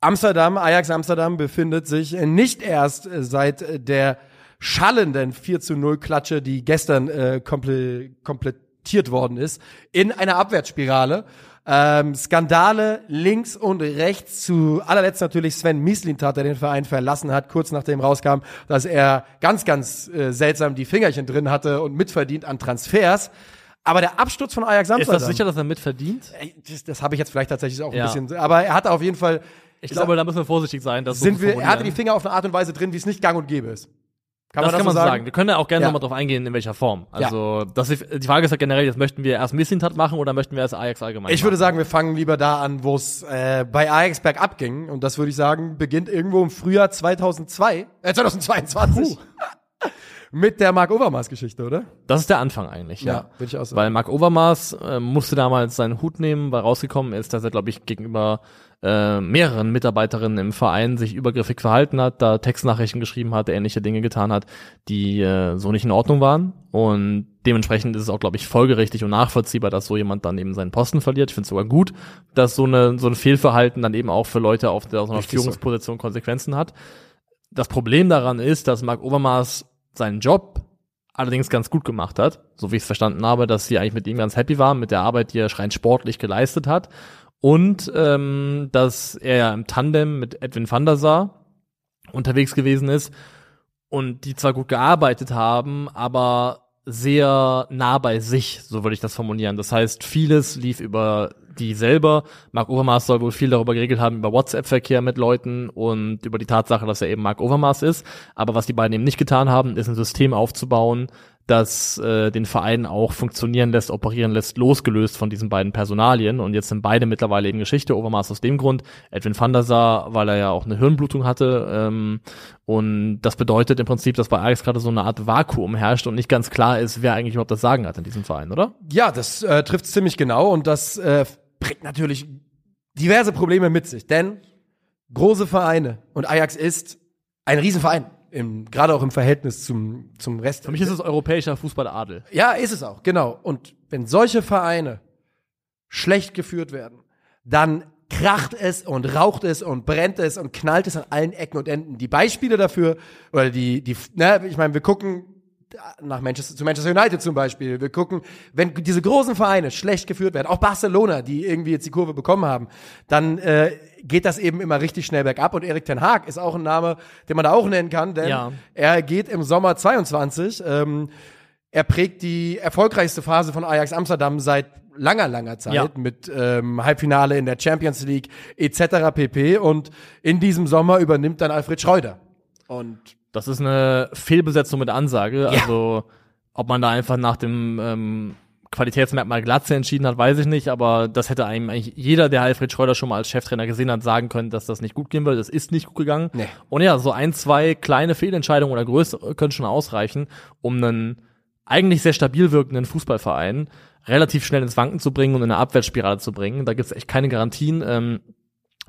Speaker 2: Amsterdam, Ajax Amsterdam befindet sich nicht erst äh, seit der schallenden 4 zu 0 Klatsche, die gestern äh, komple komplettiert worden ist, in einer Abwärtsspirale. Ähm, Skandale links und rechts, zu allerletzt natürlich Sven Mislintat, der den Verein verlassen hat, kurz nachdem rauskam, dass er ganz, ganz äh, seltsam die Fingerchen drin hatte und mitverdient an Transfers. Aber der Absturz von Ajax
Speaker 3: Ist
Speaker 2: Amsterdam.
Speaker 3: das sicher, dass er mitverdient?
Speaker 2: Das, das habe ich jetzt vielleicht tatsächlich auch
Speaker 3: Ja.
Speaker 2: ein bisschen, aber er hatte auf jeden Fall,
Speaker 3: Ich glaube, da müssen wir vorsichtig sein. Das
Speaker 2: sind wir, er hatte die. Finger auf eine Art und Weise drin, wie es nicht gang und gäbe ist. Kann
Speaker 3: das
Speaker 2: man das
Speaker 3: kann man
Speaker 2: so
Speaker 3: sagen.
Speaker 2: sagen?
Speaker 3: Wir können ja auch gerne
Speaker 2: Ja.
Speaker 3: nochmal drauf eingehen, in welcher Form. Also, das ist, die Frage ist ja generell, jetzt möchten wir erst Missintat machen oder möchten wir erst Ajax allgemein
Speaker 2: Ich würde
Speaker 3: machen?
Speaker 2: sagen, wir fangen lieber da an, wo es äh, bei Ajax bergab ging. Und das würde ich sagen, beginnt irgendwo im Frühjahr 2002, äh, 2022. Mit der Marc Overmars-Geschichte, oder?
Speaker 3: Das ist der Anfang eigentlich, ja.
Speaker 2: würde ich auch sagen.
Speaker 3: Weil Marc Overmars äh, musste damals seinen Hut nehmen, weil rausgekommen ist, dass er, glaube ich, gegenüber äh, mehreren Mitarbeiterinnen im Verein sich übergriffig verhalten hat, da Textnachrichten geschrieben hat, ähnliche Dinge getan hat, die äh, so nicht in Ordnung waren. Und dementsprechend ist es auch, glaube ich, folgerichtig und nachvollziehbar, dass so jemand dann eben seinen Posten verliert. Ich finde es sogar gut, dass so, eine, so ein Fehlverhalten dann eben auch für Leute auf der, so einer. Führungsposition Konsequenzen hat. Das Problem daran ist, dass Marc Overmars seinen Job allerdings ganz gut gemacht hat, so wie ich es verstanden habe, dass sie eigentlich mit ihm ganz happy waren, mit der Arbeit, die er rein sportlich geleistet hat. Und ähm, dass er ja im Tandem mit Edwin van der Sar unterwegs gewesen ist und die zwar gut gearbeitet haben, aber sehr nah bei sich, so würde ich das formulieren. Das heißt, vieles lief über die selber. Mark Overmars soll wohl viel darüber geregelt haben, über WhatsApp-Verkehr mit Leuten und über die Tatsache, dass er eben Mark Overmars ist. Aber was die beiden eben nicht getan haben, ist ein System aufzubauen, das äh, den Verein auch funktionieren lässt, operieren lässt, losgelöst von diesen beiden Personalien. Und jetzt sind beide mittlerweile eben Geschichte. Overmars aus dem Grund, Edwin van der Sar, weil er ja auch eine Hirnblutung hatte. Ähm, und das bedeutet im Prinzip, dass bei Ajax gerade so eine Art Vakuum herrscht und nicht ganz klar ist, wer eigentlich überhaupt das Sagen hat in diesem Verein, oder?
Speaker 2: Ja, das äh, trifft ziemlich genau und das äh, bringt natürlich diverse Probleme mit sich. Denn große Vereine und Ajax ist ein Riesenverein, im, gerade auch im Verhältnis zum, zum Rest.
Speaker 3: Für mich ist es europäischer Fußballadel.
Speaker 2: Ja, ist es auch, genau. Und wenn solche Vereine schlecht geführt werden, dann kracht es und raucht es und brennt es und knallt es an allen Ecken und Enden. Die Beispiele dafür, oder die, die, ne, ich meine, wir gucken nach Manchester, zu Manchester United zum Beispiel. Wir gucken, wenn diese großen Vereine schlecht geführt werden, auch Barcelona, die irgendwie jetzt die Kurve bekommen haben, dann äh, geht das eben immer richtig schnell bergab. Und Erik Ten Haag ist auch ein Name, den man da auch nennen kann, denn
Speaker 3: Ja.
Speaker 2: er geht im Sommer 22. Ähm, er prägt die erfolgreichste Phase von Ajax Amsterdam seit langer, langer Zeit
Speaker 3: Ja.
Speaker 2: mit ähm, Halbfinale in der Champions League etc. pp. Und in diesem Sommer übernimmt dann Alfred Schreuder. Und
Speaker 3: Das ist eine Fehlbesetzung mit Ansage. Also, ob man da einfach nach dem ähm, Qualitätsmerkmal Glatze entschieden hat, weiß ich nicht, aber das hätte einem eigentlich jeder, der Alfred Schreuder schon mal als Cheftrainer gesehen hat, sagen können, dass das nicht gut gehen wird. Es ist nicht gut gegangen.
Speaker 2: Nee.
Speaker 3: Und ja, so ein, zwei kleine Fehlentscheidungen oder größere können schon ausreichen, um einen eigentlich sehr stabil wirkenden Fußballverein relativ schnell ins Wanken zu bringen und in eine Abwärtsspirale zu bringen. Da gibt's echt keine Garantien. Ähm,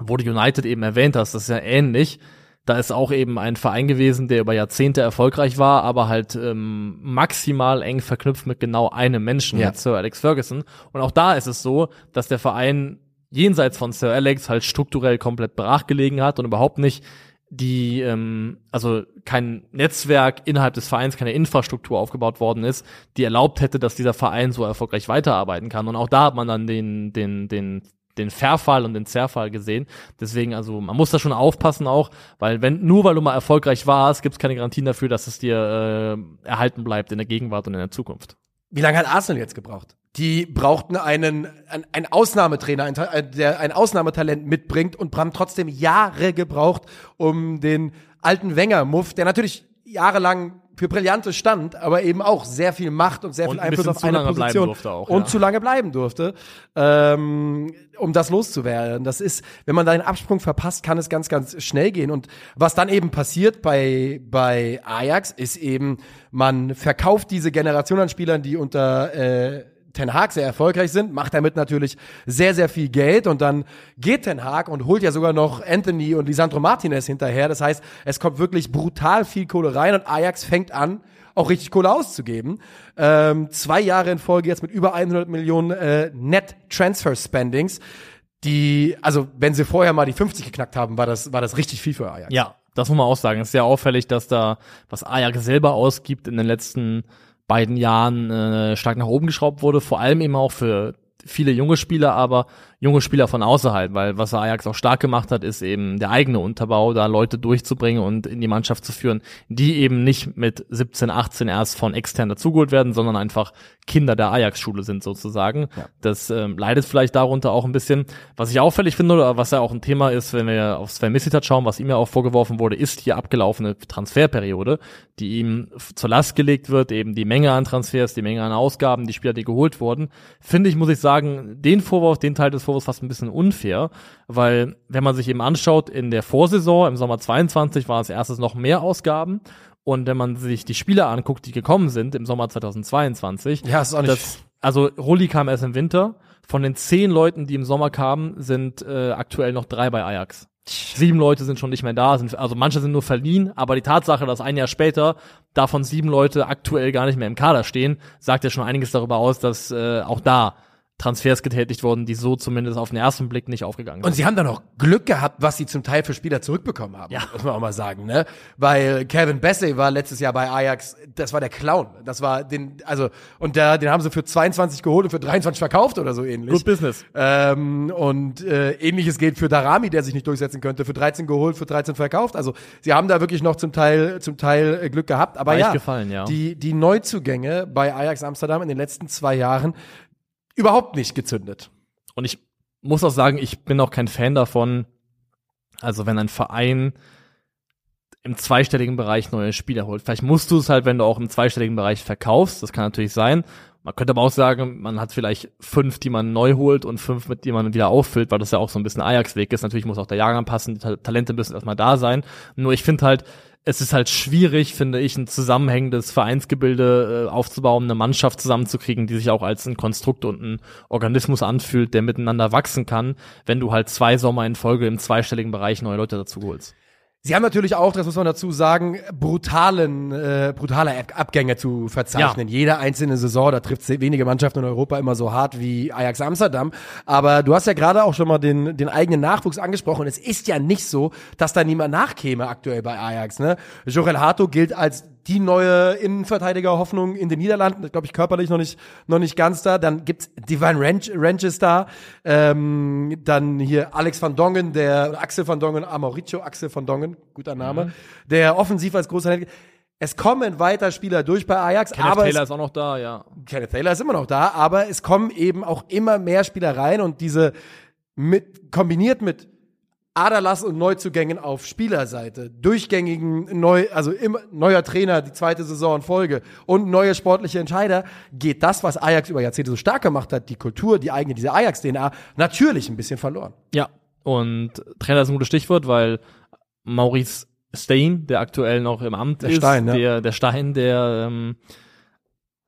Speaker 3: wo du United eben erwähnt hast, das ist ja ähnlich. Da ist auch eben ein Verein gewesen, der über Jahrzehnte erfolgreich war, aber halt ähm, maximal eng verknüpft mit genau einem Menschen,
Speaker 2: Ja.
Speaker 3: mit Sir Alex Ferguson. Und auch da ist es so, dass der Verein jenseits von Sir Alex halt strukturell komplett brach gelegen hat und überhaupt nicht die, ähm, also kein Netzwerk innerhalb des Vereins, keine Infrastruktur aufgebaut worden ist, die erlaubt hätte, dass dieser Verein so erfolgreich weiterarbeiten kann. Und auch da hat man dann den, den, den, den Verfall und den Zerfall gesehen. Deswegen, also man muss da schon aufpassen auch, weil wenn, nur weil du mal erfolgreich warst, gibt es keine Garantien dafür, dass es dir äh, erhalten bleibt in der Gegenwart und in der Zukunft.
Speaker 2: Wie lange hat Arsenal jetzt gebraucht? Die brauchten einen, einen, Ausnahmetrainer, der ein Ausnahmetalent mitbringt und haben trotzdem Jahre gebraucht, um den alten Wenger-Muff, der natürlich jahrelang für Brillante stand, aber eben auch sehr viel Macht und sehr
Speaker 3: Und
Speaker 2: viel
Speaker 3: ein
Speaker 2: Einfluss
Speaker 3: bisschen
Speaker 2: auf
Speaker 3: zu
Speaker 2: eine
Speaker 3: lange bleiben
Speaker 2: Position
Speaker 3: durfte auch,
Speaker 2: und
Speaker 3: ja.
Speaker 2: zu lange bleiben durfte, ähm, um das loszuwerden. Das ist, wenn man da den Absprung verpasst, kann es ganz, ganz schnell gehen. Und was dann eben passiert bei, bei Ajax, ist eben, man verkauft diese Generation an Spielern, die unter äh, Ten Hag sehr erfolgreich sind, macht damit natürlich sehr, sehr viel Geld und dann geht Ten Hag und holt ja sogar noch Anthony und Lisandro Martinez hinterher. Das heißt, es kommt wirklich brutal viel Kohle rein und Ajax fängt an, auch richtig Kohle auszugeben. Ähm, zwei Jahre in Folge jetzt mit über 100 Millionen äh, Net Transfer Spendings. Die, also wenn sie vorher mal die 50 geknackt haben, war das, war das richtig viel für Ajax.
Speaker 3: Ja, das muss man auch sagen. Es ist sehr auffällig, dass da, was Ajax selber ausgibt, in den letzten beiden Jahren äh, stark nach oben geschraubt wurde. Vor allem eben auch für viele junge Spieler, aber junge Spieler von außerhalb, weil was Ajax auch stark gemacht hat, ist eben der eigene Unterbau, da Leute durchzubringen und in die Mannschaft zu führen, die eben nicht mit 17, 18 erst von extern dazugeholt werden, sondern einfach Kinder der Ajax-Schule sind sozusagen. Das ähm, leidet vielleicht darunter auch ein bisschen. Was ich auffällig finde, oder was ja auch ein Thema ist, wenn wir auf Sven Mislitat schauen, was ihm ja auch vorgeworfen wurde, ist die abgelaufene Transferperiode, die ihm zur Last gelegt wird, eben die Menge an Transfers, die Menge an Ausgaben, die Spieler, die geholt wurden. Finde ich, muss ich sagen, den Vorwurf, den Teil des Vorwurfs fast ein bisschen unfair, weil wenn man sich eben anschaut, in der Vorsaison, im Sommer 22 war es erstes noch mehr Ausgaben und wenn man sich die Spieler anguckt, die gekommen sind im Sommer 2022,
Speaker 2: Ja, ist auch nicht-
Speaker 3: das, also Rulli kam erst im Winter. Von den zehn Leuten, die im Sommer kamen, sind äh, aktuell noch drei bei Ajax. Sieben Leute sind schon nicht mehr da, sind, also manche sind nur verliehen, aber die Tatsache, dass ein Jahr später davon sieben Leute aktuell gar nicht mehr im Kader stehen, sagt ja schon einiges darüber aus, dass äh, auch da Transfers getätigt wurden, die so zumindest auf den ersten Blick nicht aufgegangen
Speaker 2: Und
Speaker 3: sind.
Speaker 2: sie haben dann auch Glück gehabt, was sie zum Teil für Spieler zurückbekommen haben,
Speaker 3: Ja.
Speaker 2: muss man auch mal sagen, ne? Weil Kevin Bassey war letztes Jahr bei Ajax, das war der Clown. Das war den, also, und der, den haben sie für 22 geholt und für 23 verkauft oder so ähnlich.
Speaker 3: Good business.
Speaker 2: Ähm, und äh, ähnliches gilt für Darami, der sich nicht durchsetzen könnte, für 13 geholt, für 13 verkauft. Also sie haben da wirklich noch zum Teil zum Teil äh, Glück gehabt. Aber
Speaker 3: Weich
Speaker 2: ja,
Speaker 3: gefallen, ja.
Speaker 2: die die Neuzugänge bei Ajax Amsterdam in den letzten zwei Jahren überhaupt nicht gezündet.
Speaker 3: Und ich muss auch sagen, ich bin auch kein Fan davon, also wenn ein Verein im zweistelligen Bereich neue Spieler holt. Vielleicht musst du es halt, wenn du auch im zweistelligen Bereich verkaufst, das kann natürlich sein. Man könnte aber auch sagen, man hat vielleicht fünf, die man neu holt und fünf, mit die man wieder auffüllt, weil das ja auch so ein bisschen Ajax-Weg ist. Natürlich muss auch der Jahrgang passen, die Ta- Talente müssen erstmal da sein. Nur ich finde halt, es ist halt schwierig, finde ich, ein zusammenhängendes Vereinsgebilde äh, aufzubauen, eine Mannschaft zusammenzukriegen, die sich auch als ein Konstrukt und ein Organismus anfühlt, der miteinander wachsen kann, wenn du halt zwei Sommer in Folge im zweistelligen Bereich neue Leute dazu holst.
Speaker 2: Sie haben natürlich auch, das muss man dazu sagen, brutalen, äh, brutale Ab Abgänge zu verzeichnen. Jede einzelne Saison, da trifft wenige Mannschaften in Europa immer so hart wie Ajax Amsterdam. Aber du hast ja gerade auch schon mal den, den eigenen Nachwuchs angesprochen. Es ist ja nicht so, dass da niemand nachkäme aktuell bei Ajax. Ne? Jorel Hato gilt als die neue Innenverteidiger-Hoffnung in den Niederlanden, glaube ich, körperlich noch nicht, noch nicht ganz da. Dann gibt's Divine Ranch, Ranches da. Ähm, dann hier Alex van Dongen, der Axel van Dongen, Mauricio Axel van Dongen, guter Name,
Speaker 3: Mhm.
Speaker 2: der offensiv als großer es kommen weiter Spieler durch bei Ajax,
Speaker 3: Kenneth
Speaker 2: aber
Speaker 3: Taylor
Speaker 2: es,
Speaker 3: ist auch noch da, ja.
Speaker 2: Kenneth Taylor ist immer noch da, aber es kommen eben auch immer mehr Spieler rein und diese mit, kombiniert mit Aderlass und Neuzugängen auf Spielerseite, durchgängigen neu, also immer neuer Trainer, die zweite Saison in Folge und neue sportliche Entscheider, geht das, was Ajax über Jahrzehnte so stark gemacht hat, die Kultur, die eigene, diese Ajax-DNA, natürlich ein bisschen verloren.
Speaker 3: Ja, und Trainer ist ein gutes Stichwort, weil Maurice Stein, der aktuell noch im Amt
Speaker 2: Der
Speaker 3: ist,
Speaker 2: Stein, ja.
Speaker 3: der, der Stein, der ähm,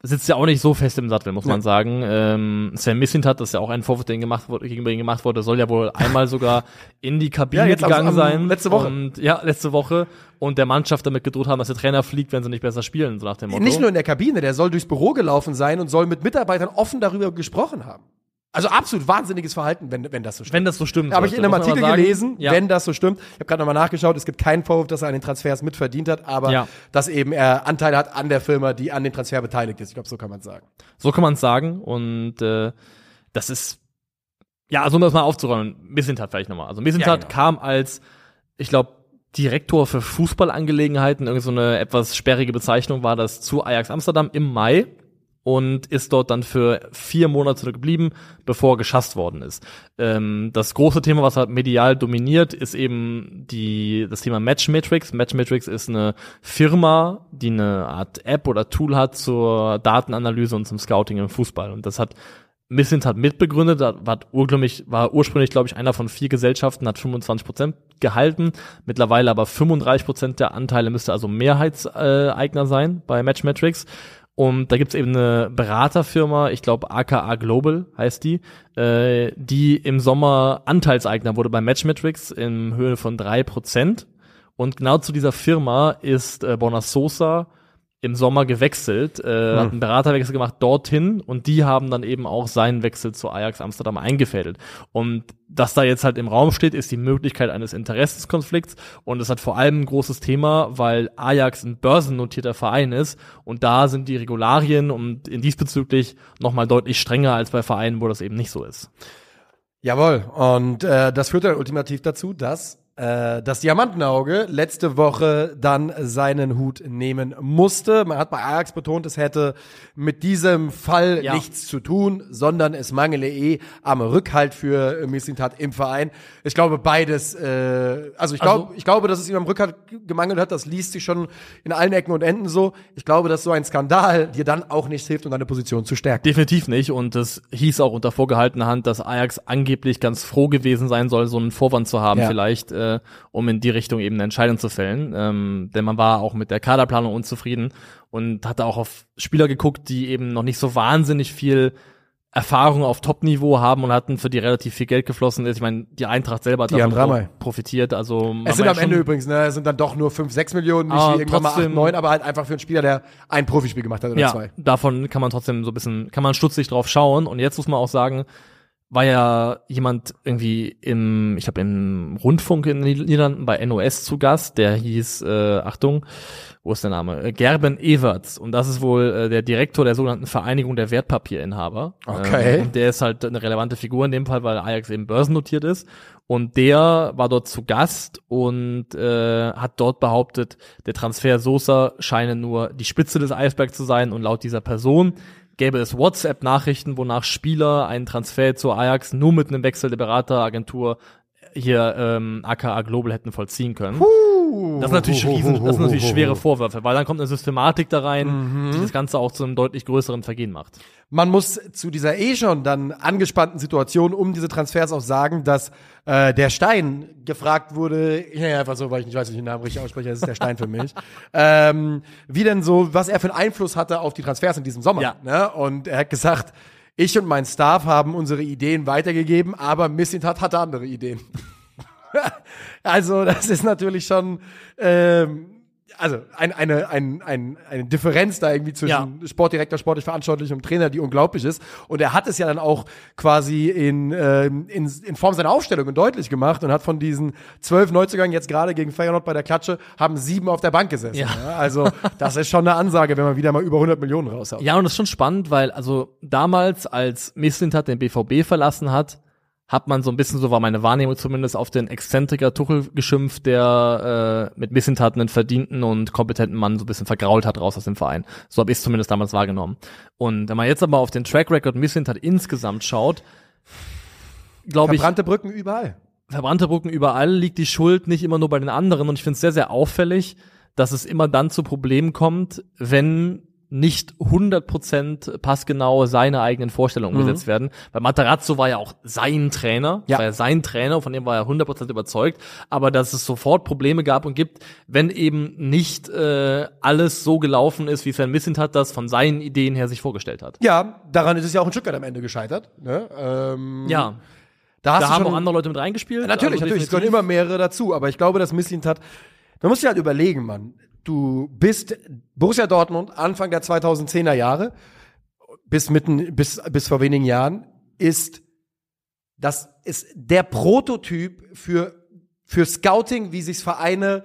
Speaker 3: sitzt ja auch nicht so fest im Sattel, muss man
Speaker 2: Ja.
Speaker 3: sagen. Ähm, Sam Missintat, das ist ja auch ein Vorwurf, der ihn gemacht wurde, gegenüber ihm gemacht wurde, soll ja wohl einmal sogar in die Kabine
Speaker 2: Ja,
Speaker 3: gegangen
Speaker 2: am-
Speaker 3: sein.
Speaker 2: letzte Woche.
Speaker 3: Und, ja, letzte Woche. Und der Mannschaft damit gedroht haben, dass der Trainer fliegt, wenn sie nicht besser spielen, so nach dem Motto.
Speaker 2: Nicht nur in der Kabine, der soll durchs Büro gelaufen sein und soll mit Mitarbeitern offen darüber gesprochen haben. Also absolut wahnsinniges Verhalten, wenn, wenn das so stimmt.
Speaker 3: wenn das so stimmt.
Speaker 2: Habe ich in einem Artikel
Speaker 3: sagen.
Speaker 2: gelesen,
Speaker 3: ja.
Speaker 2: wenn das so stimmt. Ich habe gerade nochmal nachgeschaut, es gibt keinen Vorwurf, dass er an den Transfers mitverdient hat, aber
Speaker 3: Ja.
Speaker 2: dass eben er Anteile hat an der Firma, die an dem Transfer beteiligt ist. Ich glaube, so kann man sagen.
Speaker 3: So kann man es sagen. Und äh, das ist, ja, also um das mal aufzuräumen, Missintat vielleicht nochmal. Also Missintat
Speaker 2: Ja, genau.
Speaker 3: kam als, ich glaube, Direktor für Fußballangelegenheiten, irgend so eine etwas sperrige Bezeichnung war das zu Ajax Amsterdam im Mai und ist dort dann für vier Monate geblieben, bevor geschasst worden ist. Ähm, das große Thema, was halt medial dominiert, ist eben die, das Thema Matchmetrics. Matchmetrics ist eine Firma, die eine Art App oder Tool hat zur Datenanalyse und zum Scouting im Fußball. Und das hat Missint hat mitbegründet, war ursprünglich, war ursprünglich, glaube ich, einer von vier Gesellschaften, hat 25 Prozent gehalten, mittlerweile aber 35 Prozent der Anteile müsste also Mehrheitseigner sein bei Matchmetrics. Und da gibt's eben eine Beraterfirma, ich glaube AKA Global heißt die, äh, die im Sommer Anteilseigner wurde bei Matchmetrics in Höhe von drei Prozent. Und genau zu dieser Firma ist äh, Bona Sosa im Sommer gewechselt, äh, hat einen Beraterwechsel gemacht dorthin und die haben dann eben auch seinen Wechsel zu Ajax Amsterdam eingefädelt. Und das da jetzt halt im Raum steht, ist die Möglichkeit eines Interessenskonflikts und es hat vor allem ein großes Thema, weil Ajax ein börsennotierter Verein ist und da sind die Regularien und in diesbezüglich nochmal deutlich strenger als bei Vereinen, wo das eben nicht so ist.
Speaker 2: Jawohl. Und äh, das führt dann ultimativ dazu, dass das Diamantenauge letzte Woche dann seinen Hut nehmen musste. Man hat bei Ajax betont, es hätte mit diesem Fall
Speaker 3: Ja.
Speaker 2: nichts zu tun, sondern es mangele eh am Rückhalt für äh, Missintat im Verein. Ich glaube beides, äh, also ich glaube,
Speaker 3: Also-
Speaker 2: ich glaube, dass es ihm am Rückhalt gemangelt hat, das liest sich schon in allen Ecken und Enden so. Ich glaube, dass so ein Skandal dir dann auch nicht hilft, um deine Position zu stärken.
Speaker 3: Definitiv nicht. Und es hieß auch unter vorgehaltener Hand, dass Ajax angeblich ganz froh gewesen sein soll, so einen Vorwand zu haben,
Speaker 2: Ja.
Speaker 3: vielleicht, äh, um in die Richtung eben eine Entscheidung zu fällen. Ähm, denn man war auch mit der Kaderplanung unzufrieden und hatte auch auf Spieler geguckt, die eben noch nicht so wahnsinnig viel Erfahrung auf Top-Niveau haben und hatten für die relativ viel Geld geflossen ist. Ich meine, die Eintracht selber hat
Speaker 2: Die
Speaker 3: davon
Speaker 2: Ramay.
Speaker 3: profitiert. Also
Speaker 2: Es sind am Ende übrigens, ne, es sind dann doch nur 5, 6 Millionen, nicht wie irgendwann mal 8,
Speaker 3: trotzdem-
Speaker 2: 9, aber halt einfach für einen Spieler, der ein Profispiel gemacht hat oder
Speaker 3: ja,
Speaker 2: zwei.
Speaker 3: davon kann man trotzdem so ein bisschen, kann man stutzig drauf schauen. Und jetzt muss man auch sagen, war ja jemand irgendwie im, ich habe im Rundfunk in den Niederlanden bei NOS zu Gast, der hieß, äh, Achtung, wo ist der Name? Äh, Gerben Everts. Und das ist wohl äh, der Direktor der sogenannten Vereinigung der Wertpapierinhaber.
Speaker 2: Okay.
Speaker 3: Ähm, und der ist halt eine relevante Figur in dem Fall, weil Ajax eben börsennotiert ist. Und der war dort zu Gast und äh, hat dort behauptet, der Transfer Sosa scheine nur die Spitze des Eisbergs zu sein und laut dieser Person gäbe es WhatsApp-Nachrichten, wonach Spieler einen Transfer zu Ajax nur mit einem Wechsel der Berateragentur hier ähm, aka Global hätten vollziehen können. Das sind natürlich riesen, das sind natürlich schwere Vorwürfe, weil dann kommt eine Systematik da rein, die das Ganze auch zu einem deutlich größeren Vergehen macht.
Speaker 2: Man muss zu dieser eh schon dann angespannten Situation um diese Transfers auch sagen, dass äh, der Stein gefragt wurde, ihn einfach so, weil ich nicht weiß, wie ich den Namen richtig ausspreche, das ist der Stein für mich, ähm, wie denn so, was er für einen Einfluss hatte auf die Transfers in diesem Sommer.
Speaker 3: Ja.
Speaker 2: Ne? Und er hat gesagt, ich und mein Staff haben unsere Ideen weitergegeben, aber Missintat hatte andere Ideen. also das ist natürlich schon, ähm, also ein, eine, ein, ein, eine Differenz da irgendwie zwischen
Speaker 3: Ja.
Speaker 2: Sportdirektor, sportlich verantwortlich und Trainer, die unglaublich ist. Und er hat es ja dann auch quasi in, ähm, in, in Form seiner Aufstellungen deutlich gemacht und hat von diesen zwölf Neuzugängen jetzt gerade gegen Feyenoord bei der Klatsche, haben sieben auf der Bank gesessen.
Speaker 3: Ja.
Speaker 2: Ja. Also das ist schon eine Ansage, wenn man wieder mal über 100 Millionen raushaut.
Speaker 3: Ja, und das ist schon spannend, weil also damals, als Mislintat den BVB verlassen hat, hat man so ein bisschen, so war meine Wahrnehmung zumindest, auf den Exzentriker Tuchel geschimpft, der äh, mit Mislintat einen verdienten und kompetenten Mann so ein bisschen vergrault hat raus aus dem Verein. So habe ich es zumindest damals wahrgenommen. Und wenn man jetzt aber auf den Track Record Mislintat insgesamt schaut, glaube ich,
Speaker 2: Verbrannte Brücken überall.
Speaker 3: verbrannte Brücken überall liegt die Schuld nicht immer nur bei den anderen und ich finde es sehr, sehr auffällig, dass es immer dann zu Problemen kommt, wenn nicht 100% passgenau seine eigenen Vorstellungen umgesetzt werden. Weil Matarazzo war ja auch sein Trainer,
Speaker 2: Ja.
Speaker 3: war ja sein Trainer, von dem war er 100% überzeugt, aber dass es sofort Probleme gab und gibt, wenn eben nicht äh, alles so gelaufen ist, wie Sven Mislintat das von seinen Ideen her sich vorgestellt hat.
Speaker 2: Ja, daran ist es ja auch ein Stück weit am Ende gescheitert. Ne? Ähm,
Speaker 3: Ja,
Speaker 2: da, hast
Speaker 3: da haben auch andere Leute mit reingespielt.
Speaker 2: Natürlich,
Speaker 3: also
Speaker 2: natürlich, es gehören immer mehrere dazu, aber ich glaube, dass Misslintat, man muss sich halt überlegen, Mann. Du bist Borussia Dortmund Anfang der 2010er Jahre bis mitten bis bis vor wenigen Jahren ist das ist der Prototyp für für Scouting, wie sich's Vereine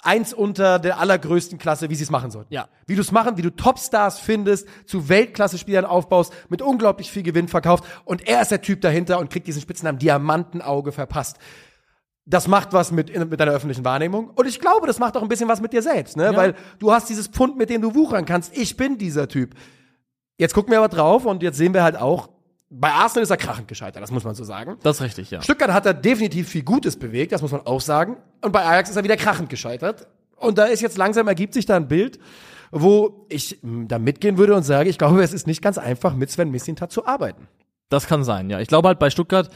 Speaker 2: eins unter der allergrößten Klasse, wie sie es machen sollten.
Speaker 3: Ja.
Speaker 2: Wie du es machen, wie du Topstars findest, zu Weltklasse-Spielern aufbaust, mit unglaublich viel Gewinn verkaufst und er ist der Typ dahinter und kriegt diesen Spitznamen Diamantenauge verpasst. Das macht was mit, mit deiner öffentlichen Wahrnehmung. Und ich glaube, das macht auch ein bisschen was mit dir selbst, ne? Weil du hast dieses Pfund, mit dem du wuchern kannst. Ich bin dieser Typ. Jetzt gucken wir aber drauf und jetzt sehen wir halt auch, bei Arsenal ist er krachend gescheitert, das muss man so sagen.
Speaker 3: Das ist richtig, ja.
Speaker 2: Stuttgart hat er definitiv viel Gutes bewegt, das muss man auch sagen. Und bei Ajax ist er wieder krachend gescheitert. Und da ist jetzt langsam ergibt sich da ein Bild, wo ich mh, da mitgehen würde und sage, ich glaube, es ist nicht ganz einfach, mit Sven Mislintat zu arbeiten.
Speaker 3: Das kann sein, ja. Ich glaube halt bei Stuttgart,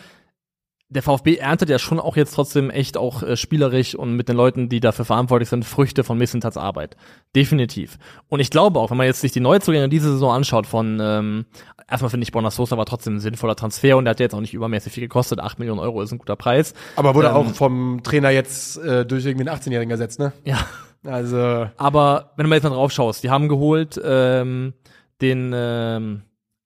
Speaker 3: der VfB erntet ja schon auch jetzt trotzdem echt auch äh, spielerisch und mit den Leuten, die dafür verantwortlich sind, Früchte von Missentats Arbeit. Definitiv. Und ich glaube auch, wenn man jetzt sich die Neuzugänge diese Saison anschaut von, ähm, erstmal finde ich Borna Sosa war trotzdem ein sinnvoller Transfer und der hat ja jetzt auch nicht übermäßig viel gekostet. 8 Millionen Euro ist ein guter Preis.
Speaker 2: Aber wurde
Speaker 3: Ähm,
Speaker 2: auch vom Trainer jetzt äh, durch irgendwie einen 18-Jährigen ersetzt, ne?
Speaker 3: Ja.
Speaker 2: Also,
Speaker 3: Aber wenn du mal jetzt mal drauf schaust, die haben geholt ähm, den ähm,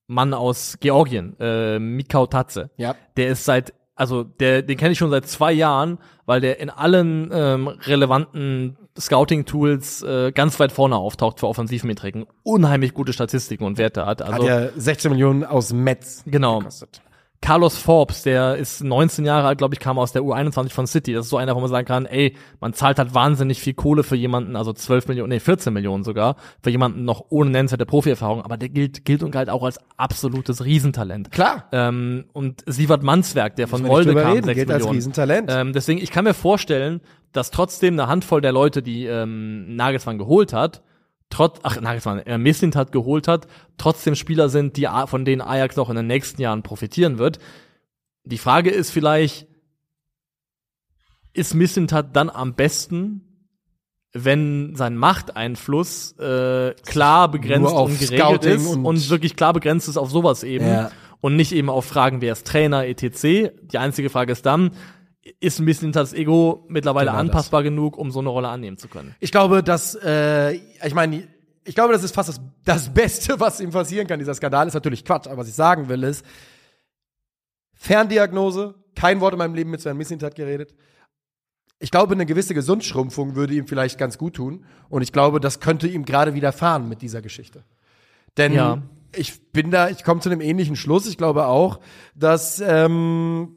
Speaker 3: Mann aus Georgien, äh, Mikau Tatze.
Speaker 2: ja.
Speaker 3: Der ist seit, also der, den kenne ich schon seit zwei Jahren, weil der in allen ähm, relevanten Scouting-Tools äh, ganz weit vorne auftaucht für Offensivmetriken. Unheimlich gute Statistiken und Werte hat.
Speaker 2: Hat
Speaker 3: Also
Speaker 2: ja 16 Millionen aus Metz
Speaker 3: genau.
Speaker 2: gekostet.
Speaker 3: Carlos Forbes, der ist 19 Jahre alt, glaube ich, kam aus der U21 von City. Das ist so einer, wo man sagen kann, ey, man zahlt halt wahnsinnig viel Kohle für jemanden, also 12 Millionen, nee, 14 Millionen sogar, für jemanden noch ohne nennenswerte Profierfahrung, aber der gilt, gilt und galt auch als absolutes Riesentalent.
Speaker 2: Klar.
Speaker 3: Ähm, und Sievert Manswerk, der von Molde kam,
Speaker 2: reden,
Speaker 3: 6
Speaker 2: gilt als
Speaker 3: Millionen.
Speaker 2: Riesentalent.
Speaker 3: Ähm, deswegen, ich kann mir vorstellen, dass trotzdem eine Handvoll der Leute, die ähm, Nagelsmann geholt hat, trotz, ach, Nagelsmann, äh, Mislintat geholt hat, trotzdem Spieler sind, die, von denen Ajax noch in den nächsten Jahren profitieren wird. Die Frage ist vielleicht, ist Mislintat dann am besten, wenn sein Machteinfluss äh, klar begrenzt und geregelt
Speaker 2: Scouting
Speaker 3: ist und,
Speaker 2: und-
Speaker 3: wirklich klar begrenzt ist auf sowas eben
Speaker 2: Ja.
Speaker 3: und nicht eben auf Fragen, wer ist Trainer, etc. Die einzige Frage ist dann, ist ein bisschen das Ego mittlerweile
Speaker 2: Genau das.
Speaker 3: anpassbar genug, um so eine Rolle annehmen zu können?
Speaker 2: Ich glaube, dass, äh, ich meine, ich glaube, das ist fast das, das Beste, was ihm passieren kann. Dieser Skandal ist natürlich Quatsch, aber was ich sagen will ist, Ferndiagnose, kein Wort in meinem Leben mit Sven Mislintat geredet. Ich glaube, eine gewisse Gesundschrumpfung würde ihm vielleicht ganz gut tun. Und ich glaube, das könnte ihm gerade widerfahren mit dieser Geschichte. Denn
Speaker 3: Ja.
Speaker 2: ich bin da, ich komme zu einem ähnlichen Schluss. Ich glaube auch, dass, ähm,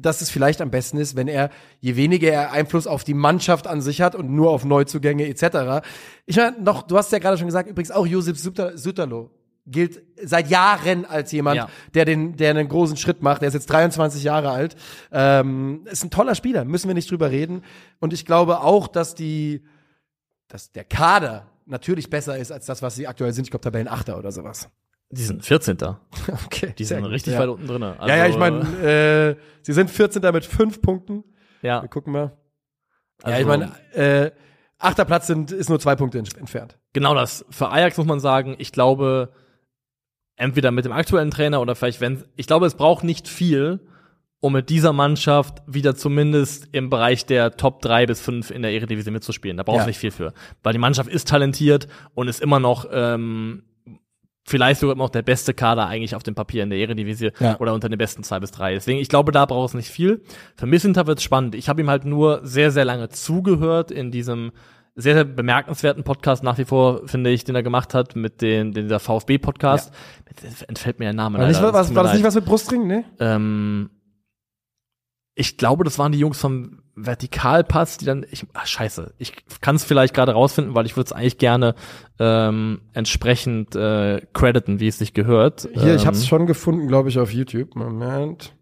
Speaker 2: dass es vielleicht am besten ist, wenn er, je weniger er Einfluss auf die Mannschaft an sich hat und nur auf Neuzugänge etc. Ich meine, noch, du hast ja gerade schon gesagt, übrigens auch Josip Sütter- Sütterlo gilt seit Jahren als jemand,
Speaker 3: Ja.
Speaker 2: der den, der einen großen Schritt macht. Der ist jetzt 23 Jahre alt. Ähm, ist ein toller Spieler, müssen wir nicht drüber reden. Und ich glaube auch, dass die, dass der Kader natürlich besser ist als das, was sie aktuell sind. Ich glaube, Tabellenachter oder sowas.
Speaker 3: Die sind 14.
Speaker 2: Okay.
Speaker 3: Die sind richtig
Speaker 2: ja.
Speaker 3: weit unten drin. Also,
Speaker 2: ja, ja, ich meine, äh, sie sind 14. mit fünf Punkten.
Speaker 3: ja,
Speaker 2: Wir gucken mal.
Speaker 3: also,
Speaker 2: ja, ich meine, äh, achter Platz sind, ist nur zwei Punkte ent- entfernt.
Speaker 3: genau das. Für Ajax muss man sagen, ich glaube, entweder mit dem aktuellen Trainer oder vielleicht wenn, ich glaube, es braucht nicht viel, um mit dieser Mannschaft wieder zumindest im Bereich der Top 3 bis 5 in der Eredivisie mitzuspielen. Da brauchst du
Speaker 2: Ja.
Speaker 3: nicht viel für. Weil die Mannschaft ist talentiert und ist immer noch ähm, vielleicht sogar noch der beste Kader eigentlich auf dem Papier in der Eredivisie
Speaker 2: Ja.
Speaker 3: oder unter den besten zwei bis drei. Deswegen, ich glaube, da braucht es nicht viel. Für Missinter wird spannend. Ich habe ihm halt nur sehr, sehr lange zugehört in diesem sehr, sehr bemerkenswerten Podcast nach wie vor, finde ich, den er gemacht hat mit den, den dieser VfB-Podcast. Jetzt Entfällt mir der Name
Speaker 2: War, nicht,
Speaker 3: leider.
Speaker 2: was,
Speaker 3: tut mir
Speaker 2: war das nicht was mit Brustring? Ne?
Speaker 3: Ähm, ich glaube, das waren die Jungs vom Vertikalpass, die dann, ich, ach, scheiße, ich kann es vielleicht gerade rausfinden, weil ich würde es eigentlich gerne ähm, entsprechend äh, crediten, wie es sich gehört.
Speaker 2: Hier, ich
Speaker 3: ähm,
Speaker 2: habe es schon gefunden, glaube ich, auf YouTube. Moment.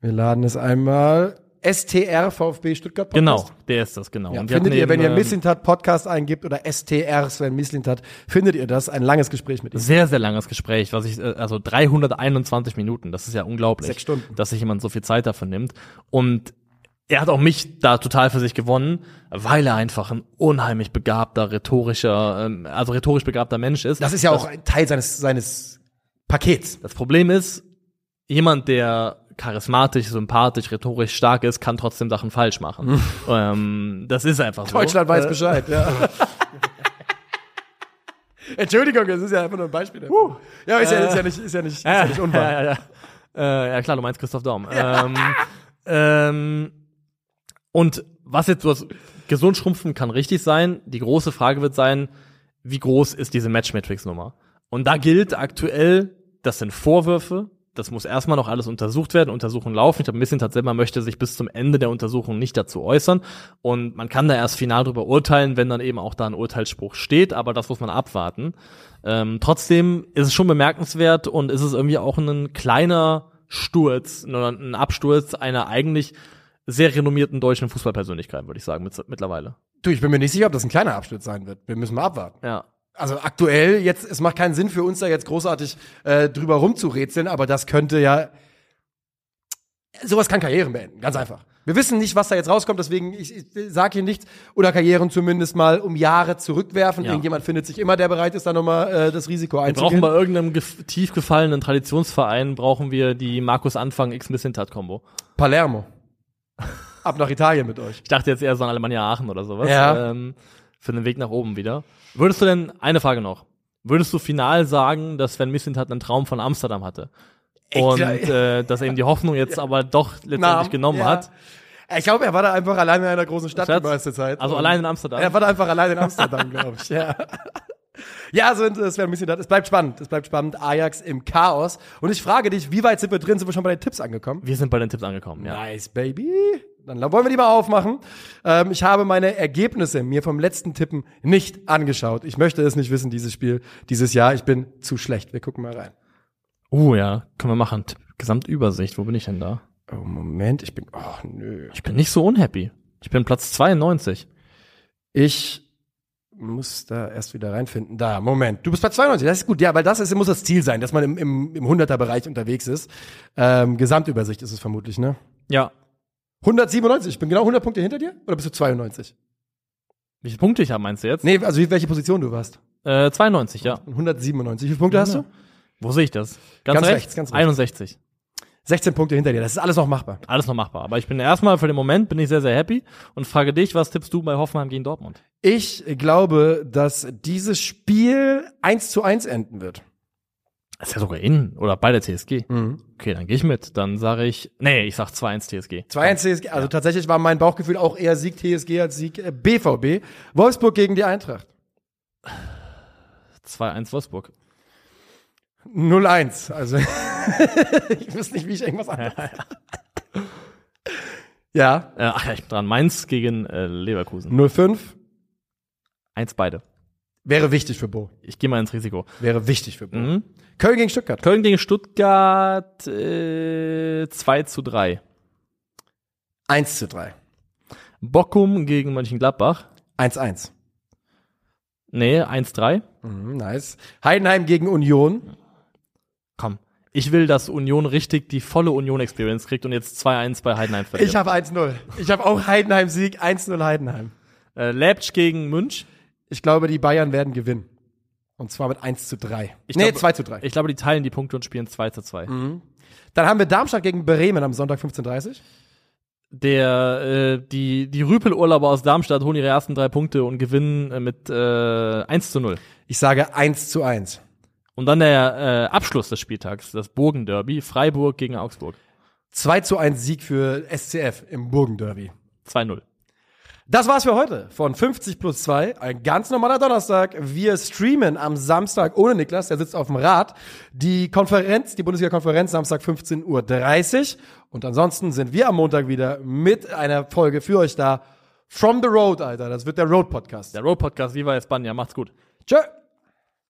Speaker 2: Wir laden es einmal. STR VfB Stuttgart
Speaker 3: Genau,
Speaker 2: Podcast.
Speaker 3: der ist das, genau.
Speaker 2: Ja, findet ihr, wenn ihr
Speaker 3: eben, ähm,
Speaker 2: Mislintat Podcast eingibt oder STR Sven Mislintat, findet ihr das. Ein langes Gespräch mit ihm.
Speaker 3: sehr, sehr langes Gespräch, was ich, äh, also 321 Minuten, das ist ja unglaublich.
Speaker 2: Sechs Stunden.
Speaker 3: Dass sich jemand so viel Zeit dafür nimmt. Und er hat auch mich da total für sich gewonnen, weil er einfach ein unheimlich begabter, rhetorischer, ähm, also rhetorisch begabter Mensch ist.
Speaker 2: Das ist ja auch ein Teil seines, seines Pakets.
Speaker 3: Das Problem ist, jemand, der charismatisch, sympathisch, rhetorisch stark ist, kann trotzdem Sachen falsch machen. ähm, das ist einfach so.
Speaker 2: Deutschland weiß
Speaker 3: Äh,
Speaker 2: Bescheid, ja. Entschuldigung, das ist ja einfach nur ein Beispiel. dafür. Ja, ist ja, ist ja nicht, ist ja nicht, ist ja nicht unwahr.
Speaker 3: Ja, ja, ja. Äh, ja klar, du meinst Christoph Daum. Ähm, ähm, und was jetzt so gesund schrumpfen kann richtig sein. Die große Frage wird sein, wie groß ist diese Matchmatrix-Nummer? Und da gilt aktuell, das sind Vorwürfe, das muss erstmal noch alles untersucht werden, Untersuchungen laufen. Ich glaube, Missintat selber möchte sich bis zum Ende der Untersuchung nicht dazu äußern. Und man kann da erst final drüber urteilen, wenn dann eben auch da ein Urteilsspruch steht, aber das muss man abwarten. Ähm, trotzdem ist es schon bemerkenswert und ist es irgendwie auch ein kleiner Sturz, ein Absturz einer eigentlich sehr renommierten deutschen Fußballpersönlichkeit, würde ich sagen, mit, mittlerweile.
Speaker 2: Du, ich bin mir nicht sicher, ob das ein kleiner Absturz sein wird. Wir müssen mal abwarten.
Speaker 3: Ja.
Speaker 2: Also aktuell, jetzt, es macht keinen Sinn für uns da jetzt großartig äh, drüber rumzurätseln, aber das könnte ja. Sowas kann Karrieren beenden, ganz einfach. Wir wissen nicht, was da jetzt rauskommt, deswegen, ich, ich sage hier nichts, oder Karrieren zumindest mal um Jahre zurückwerfen.
Speaker 3: Ja.
Speaker 2: Irgendjemand findet sich immer, der bereit ist, da nochmal äh, das Risiko
Speaker 3: Wir
Speaker 2: einzugehen.
Speaker 3: brauchen bei irgendeinem tief gefallenen Traditionsverein, brauchen wir die Markus Anfang X Missintat Kombo.
Speaker 2: Palermo. Ab nach Italien mit euch.
Speaker 3: Ich dachte jetzt eher so an Alemannia Aachen oder sowas.
Speaker 2: Ja.
Speaker 3: Ähm, für den Weg nach oben wieder. Würdest du denn, eine Frage noch, würdest du final sagen, dass Sven Missintat einen Traum von Amsterdam hatte? Und
Speaker 2: ja.
Speaker 3: äh, dass er ihm die Hoffnung jetzt aber doch letztendlich
Speaker 2: Namen,
Speaker 3: genommen
Speaker 2: ja.
Speaker 3: hat.
Speaker 2: Ich glaube, er war da einfach alleine in einer großen Stadt
Speaker 3: Schatz,
Speaker 2: die meiste Zeit.
Speaker 3: Also
Speaker 2: Und-
Speaker 3: allein in Amsterdam.
Speaker 2: Er war da einfach allein in Amsterdam, glaube ich. Ja. Ja, also es wäre ein bisschen das. Es bleibt spannend. Es bleibt spannend. Ajax im Chaos. Und ich frage dich, wie weit sind wir drin? Sind wir schon bei den Tipps angekommen?
Speaker 3: Wir sind bei den Tipps angekommen, ja.
Speaker 2: Nice, baby. Dann wollen wir die mal aufmachen. Ähm, ich habe meine Ergebnisse mir vom letzten Tippen nicht angeschaut. Ich möchte es nicht wissen, dieses Spiel, dieses Jahr. Ich bin zu schlecht. Wir gucken mal rein.
Speaker 3: Uh, ja, können wir machen. Gesamtübersicht, wo bin ich denn da?
Speaker 2: Oh, Moment, ich bin. Oh, nö.
Speaker 3: Ich bin nicht so unhappy. Ich bin Platz 92.
Speaker 2: Ich muss da erst wieder reinfinden. Da, Moment. Du bist bei 92. Das ist gut. Ja, weil das ist, muss das Ziel sein, dass man im, im, im 100er-Bereich unterwegs ist. Ähm, Gesamtübersicht ist es vermutlich, ne?
Speaker 3: Ja.
Speaker 2: 197. Ich bin genau 100 Punkte hinter dir? Oder bist du 92?
Speaker 3: Wie viele Punkte ich habe, meinst du jetzt?
Speaker 2: Nee, also welche Position du warst?
Speaker 3: Äh, 92, ja.
Speaker 2: 197. Wie viele Punkte hast du?
Speaker 3: Wo sehe ich das?
Speaker 2: Ganz rechts, ganz rechts.
Speaker 3: 61.
Speaker 2: 16 Punkte hinter dir. Das ist alles noch machbar.
Speaker 3: Alles noch machbar. Aber ich bin erstmal für den Moment bin ich sehr, sehr happy und frage dich, was tippst du bei Hoffenheim gegen Dortmund?
Speaker 2: Ich glaube, dass dieses Spiel 1 zu 1 enden wird.
Speaker 3: Ist ja sogar in oder bei der TSG. Okay, dann gehe ich mit. Dann sage ich, nee, ich sag 2-1 TSG.
Speaker 2: 2-1 TSG. Also tatsächlich war mein Bauchgefühl auch eher Sieg TSG als Sieg äh, BVB. Wolfsburg gegen die Eintracht.
Speaker 3: 2-1 Wolfsburg.
Speaker 2: 0-1. Also ich wüsste nicht, wie ich irgendwas anderes. ja.
Speaker 3: Äh, ach ja, ich bin dran. Mainz gegen äh, Leverkusen.
Speaker 2: 0-5
Speaker 3: Eins beide.
Speaker 2: Wäre wichtig für Bo.
Speaker 3: Ich gehe mal ins Risiko.
Speaker 2: Wäre wichtig für Bo.
Speaker 3: Mhm.
Speaker 2: Köln gegen Stuttgart.
Speaker 3: Köln gegen Stuttgart äh, 2 zu 3.
Speaker 2: 1 zu 3.
Speaker 3: Bockum gegen Mönchengladbach.
Speaker 2: 1-1.
Speaker 3: Nee, 1-3.
Speaker 2: Mhm, nice. Heidenheim gegen Union.
Speaker 3: Komm. Ich will, dass Union richtig die volle Union-Experience kriegt und jetzt 2-1 bei Heidenheim verliert.
Speaker 2: Ich habe 1-0. Ich habe auch Heidenheim-Sieg. 1-0 Heidenheim.
Speaker 3: äh, Leipzig gegen Münch.
Speaker 2: Ich glaube, die Bayern werden gewinnen. Und zwar mit 1 zu 3.
Speaker 3: Ich
Speaker 2: nee,
Speaker 3: glaube-
Speaker 2: 2 zu 3.
Speaker 3: Ich glaube, die teilen die Punkte und spielen 2 zu 2.
Speaker 2: Dann haben wir Darmstadt gegen Bremen am Sonntag 15.30 Uhr.
Speaker 3: Der, äh, die, die Rüpel-Urlauber aus Darmstadt holen ihre ersten drei Punkte und gewinnen äh, mit äh, 1 zu 0.
Speaker 2: Ich sage 1 zu 1.
Speaker 3: Und dann der äh, Abschluss des Spieltags, das Burgenderby, Freiburg gegen Augsburg.
Speaker 2: 2 zu 1 Sieg für SCF im Burgenderby.
Speaker 3: 2-0.
Speaker 2: Das war's für heute von 50 plus 2. Ein ganz normaler Donnerstag. Wir streamen am Samstag ohne Niklas, der sitzt auf dem Rad. Die Konferenz, die Bundesliga-Konferenz, Samstag 15.30 Uhr. Und ansonsten sind wir am Montag wieder mit einer Folge für euch da. From the Road, Alter. Das wird der Road-Podcast.
Speaker 3: Der Road Podcast, Viva Espana, macht's gut.
Speaker 2: Tschö.